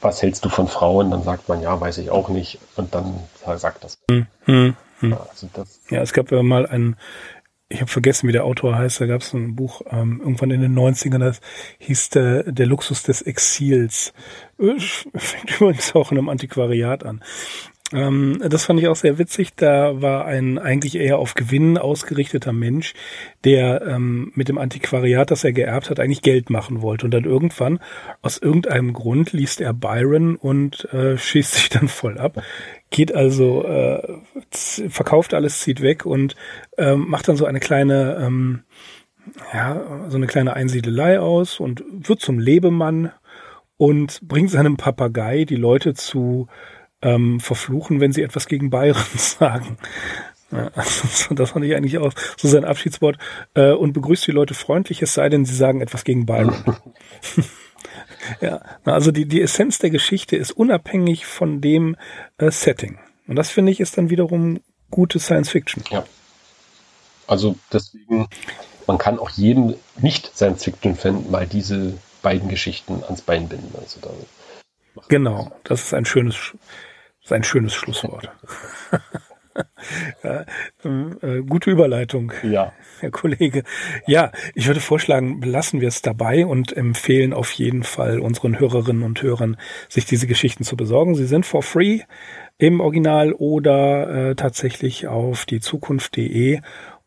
was hältst du von Frauen? Dann sagt man, ja, weiß ich auch nicht. Und dann sagt das. Hm, hm, hm. Also das ja, es gab ja mal ein, ich habe vergessen, wie der Autor heißt, da gab es ein Buch ähm, irgendwann in den 90ern, das hieß der, der Luxus des Exils. Äh, fängt übrigens auch in einem Antiquariat an. Ähm, das fand ich auch sehr witzig. Da war ein eigentlich eher auf Gewinn ausgerichteter Mensch, der ähm, mit dem Antiquariat, das er geerbt hat, eigentlich Geld machen wollte. Und dann irgendwann, aus irgendeinem Grund, liest er Byron und äh, schießt sich dann voll ab. Geht also, äh, verkauft alles, zieht weg und ähm, macht dann so eine kleine, ähm, ja, so eine kleine Einsiedelei aus und wird zum Lebemann und bringt seinem Papagei die Leute zu ähm, verfluchen, wenn sie etwas gegen Bayern sagen. Ja, also das fand ich eigentlich auch so sein Abschiedswort. Äh, und begrüßt die Leute freundlich, es sei denn, sie sagen etwas gegen Byron. ja, also die, die Essenz der Geschichte ist unabhängig von dem äh, Setting. Und das finde ich ist dann wiederum gute Science Fiction. Ja. Also deswegen, man kann auch jedem Nicht-Science-Fiction-Fan mal diese beiden Geschichten ans Bein binden. Also genau, das ist ein schönes das ist ein schönes Schlusswort. ja, äh, gute Überleitung, ja. Herr Kollege. Ja, ich würde vorschlagen, belassen wir es dabei und empfehlen auf jeden Fall unseren Hörerinnen und Hörern, sich diese Geschichten zu besorgen. Sie sind for free im Original oder äh, tatsächlich auf die Zukunft.de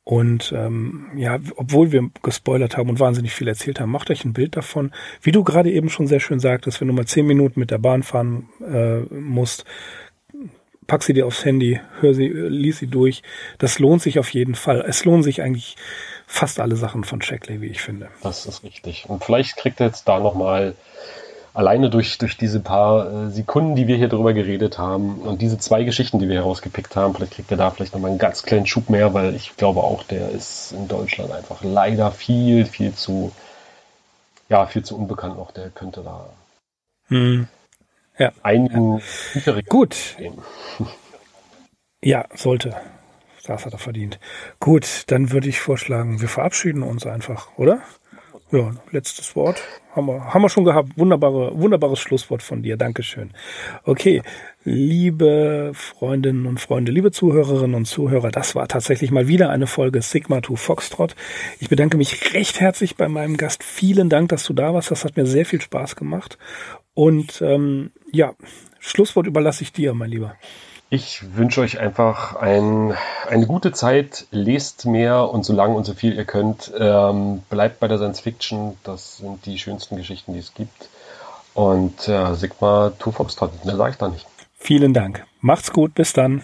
Und ähm, ja, obwohl wir gespoilert haben und wahnsinnig viel erzählt haben, macht euch ein Bild davon. Wie du gerade eben schon sehr schön sagtest, wenn du mal zehn Minuten mit der Bahn fahren äh, musst, pack sie dir aufs Handy, hör sie, lies sie durch. Das lohnt sich auf jeden Fall. Es lohnen sich eigentlich fast alle Sachen von Shackley, wie ich finde. Das ist richtig. Und vielleicht kriegt er jetzt da nochmal alleine durch, durch diese paar äh, Sekunden, die wir hier drüber geredet haben und diese zwei Geschichten, die wir herausgepickt haben, vielleicht kriegt er da vielleicht nochmal einen ganz kleinen Schub mehr, weil ich glaube auch, der ist in Deutschland einfach leider viel, viel zu, ja, viel zu unbekannt noch. Der könnte da hm. Ja. einigen ja. Gut. Ja, sollte. Das hat er verdient. Gut, dann würde ich vorschlagen, wir verabschieden uns einfach, oder? Ja, letztes Wort haben wir, haben wir schon gehabt. Wunderbare, wunderbares Schlusswort von dir. Dankeschön. Okay, liebe Freundinnen und Freunde, liebe Zuhörerinnen und Zuhörer, das war tatsächlich mal wieder eine Folge Sigma to Foxtrot. Ich bedanke mich recht herzlich bei meinem Gast. Vielen Dank, dass du da warst. Das hat mir sehr viel Spaß gemacht. Und ähm, ja, Schlusswort überlasse ich dir, mein Lieber. Ich wünsche euch einfach ein, eine gute Zeit, lest mehr und so lange und so viel ihr könnt. Ähm, bleibt bei der Science Fiction, das sind die schönsten Geschichten, die es gibt. Und äh, Sigma to Foxtrot, mehr sage ich da nicht. Vielen Dank. Macht's gut, bis dann.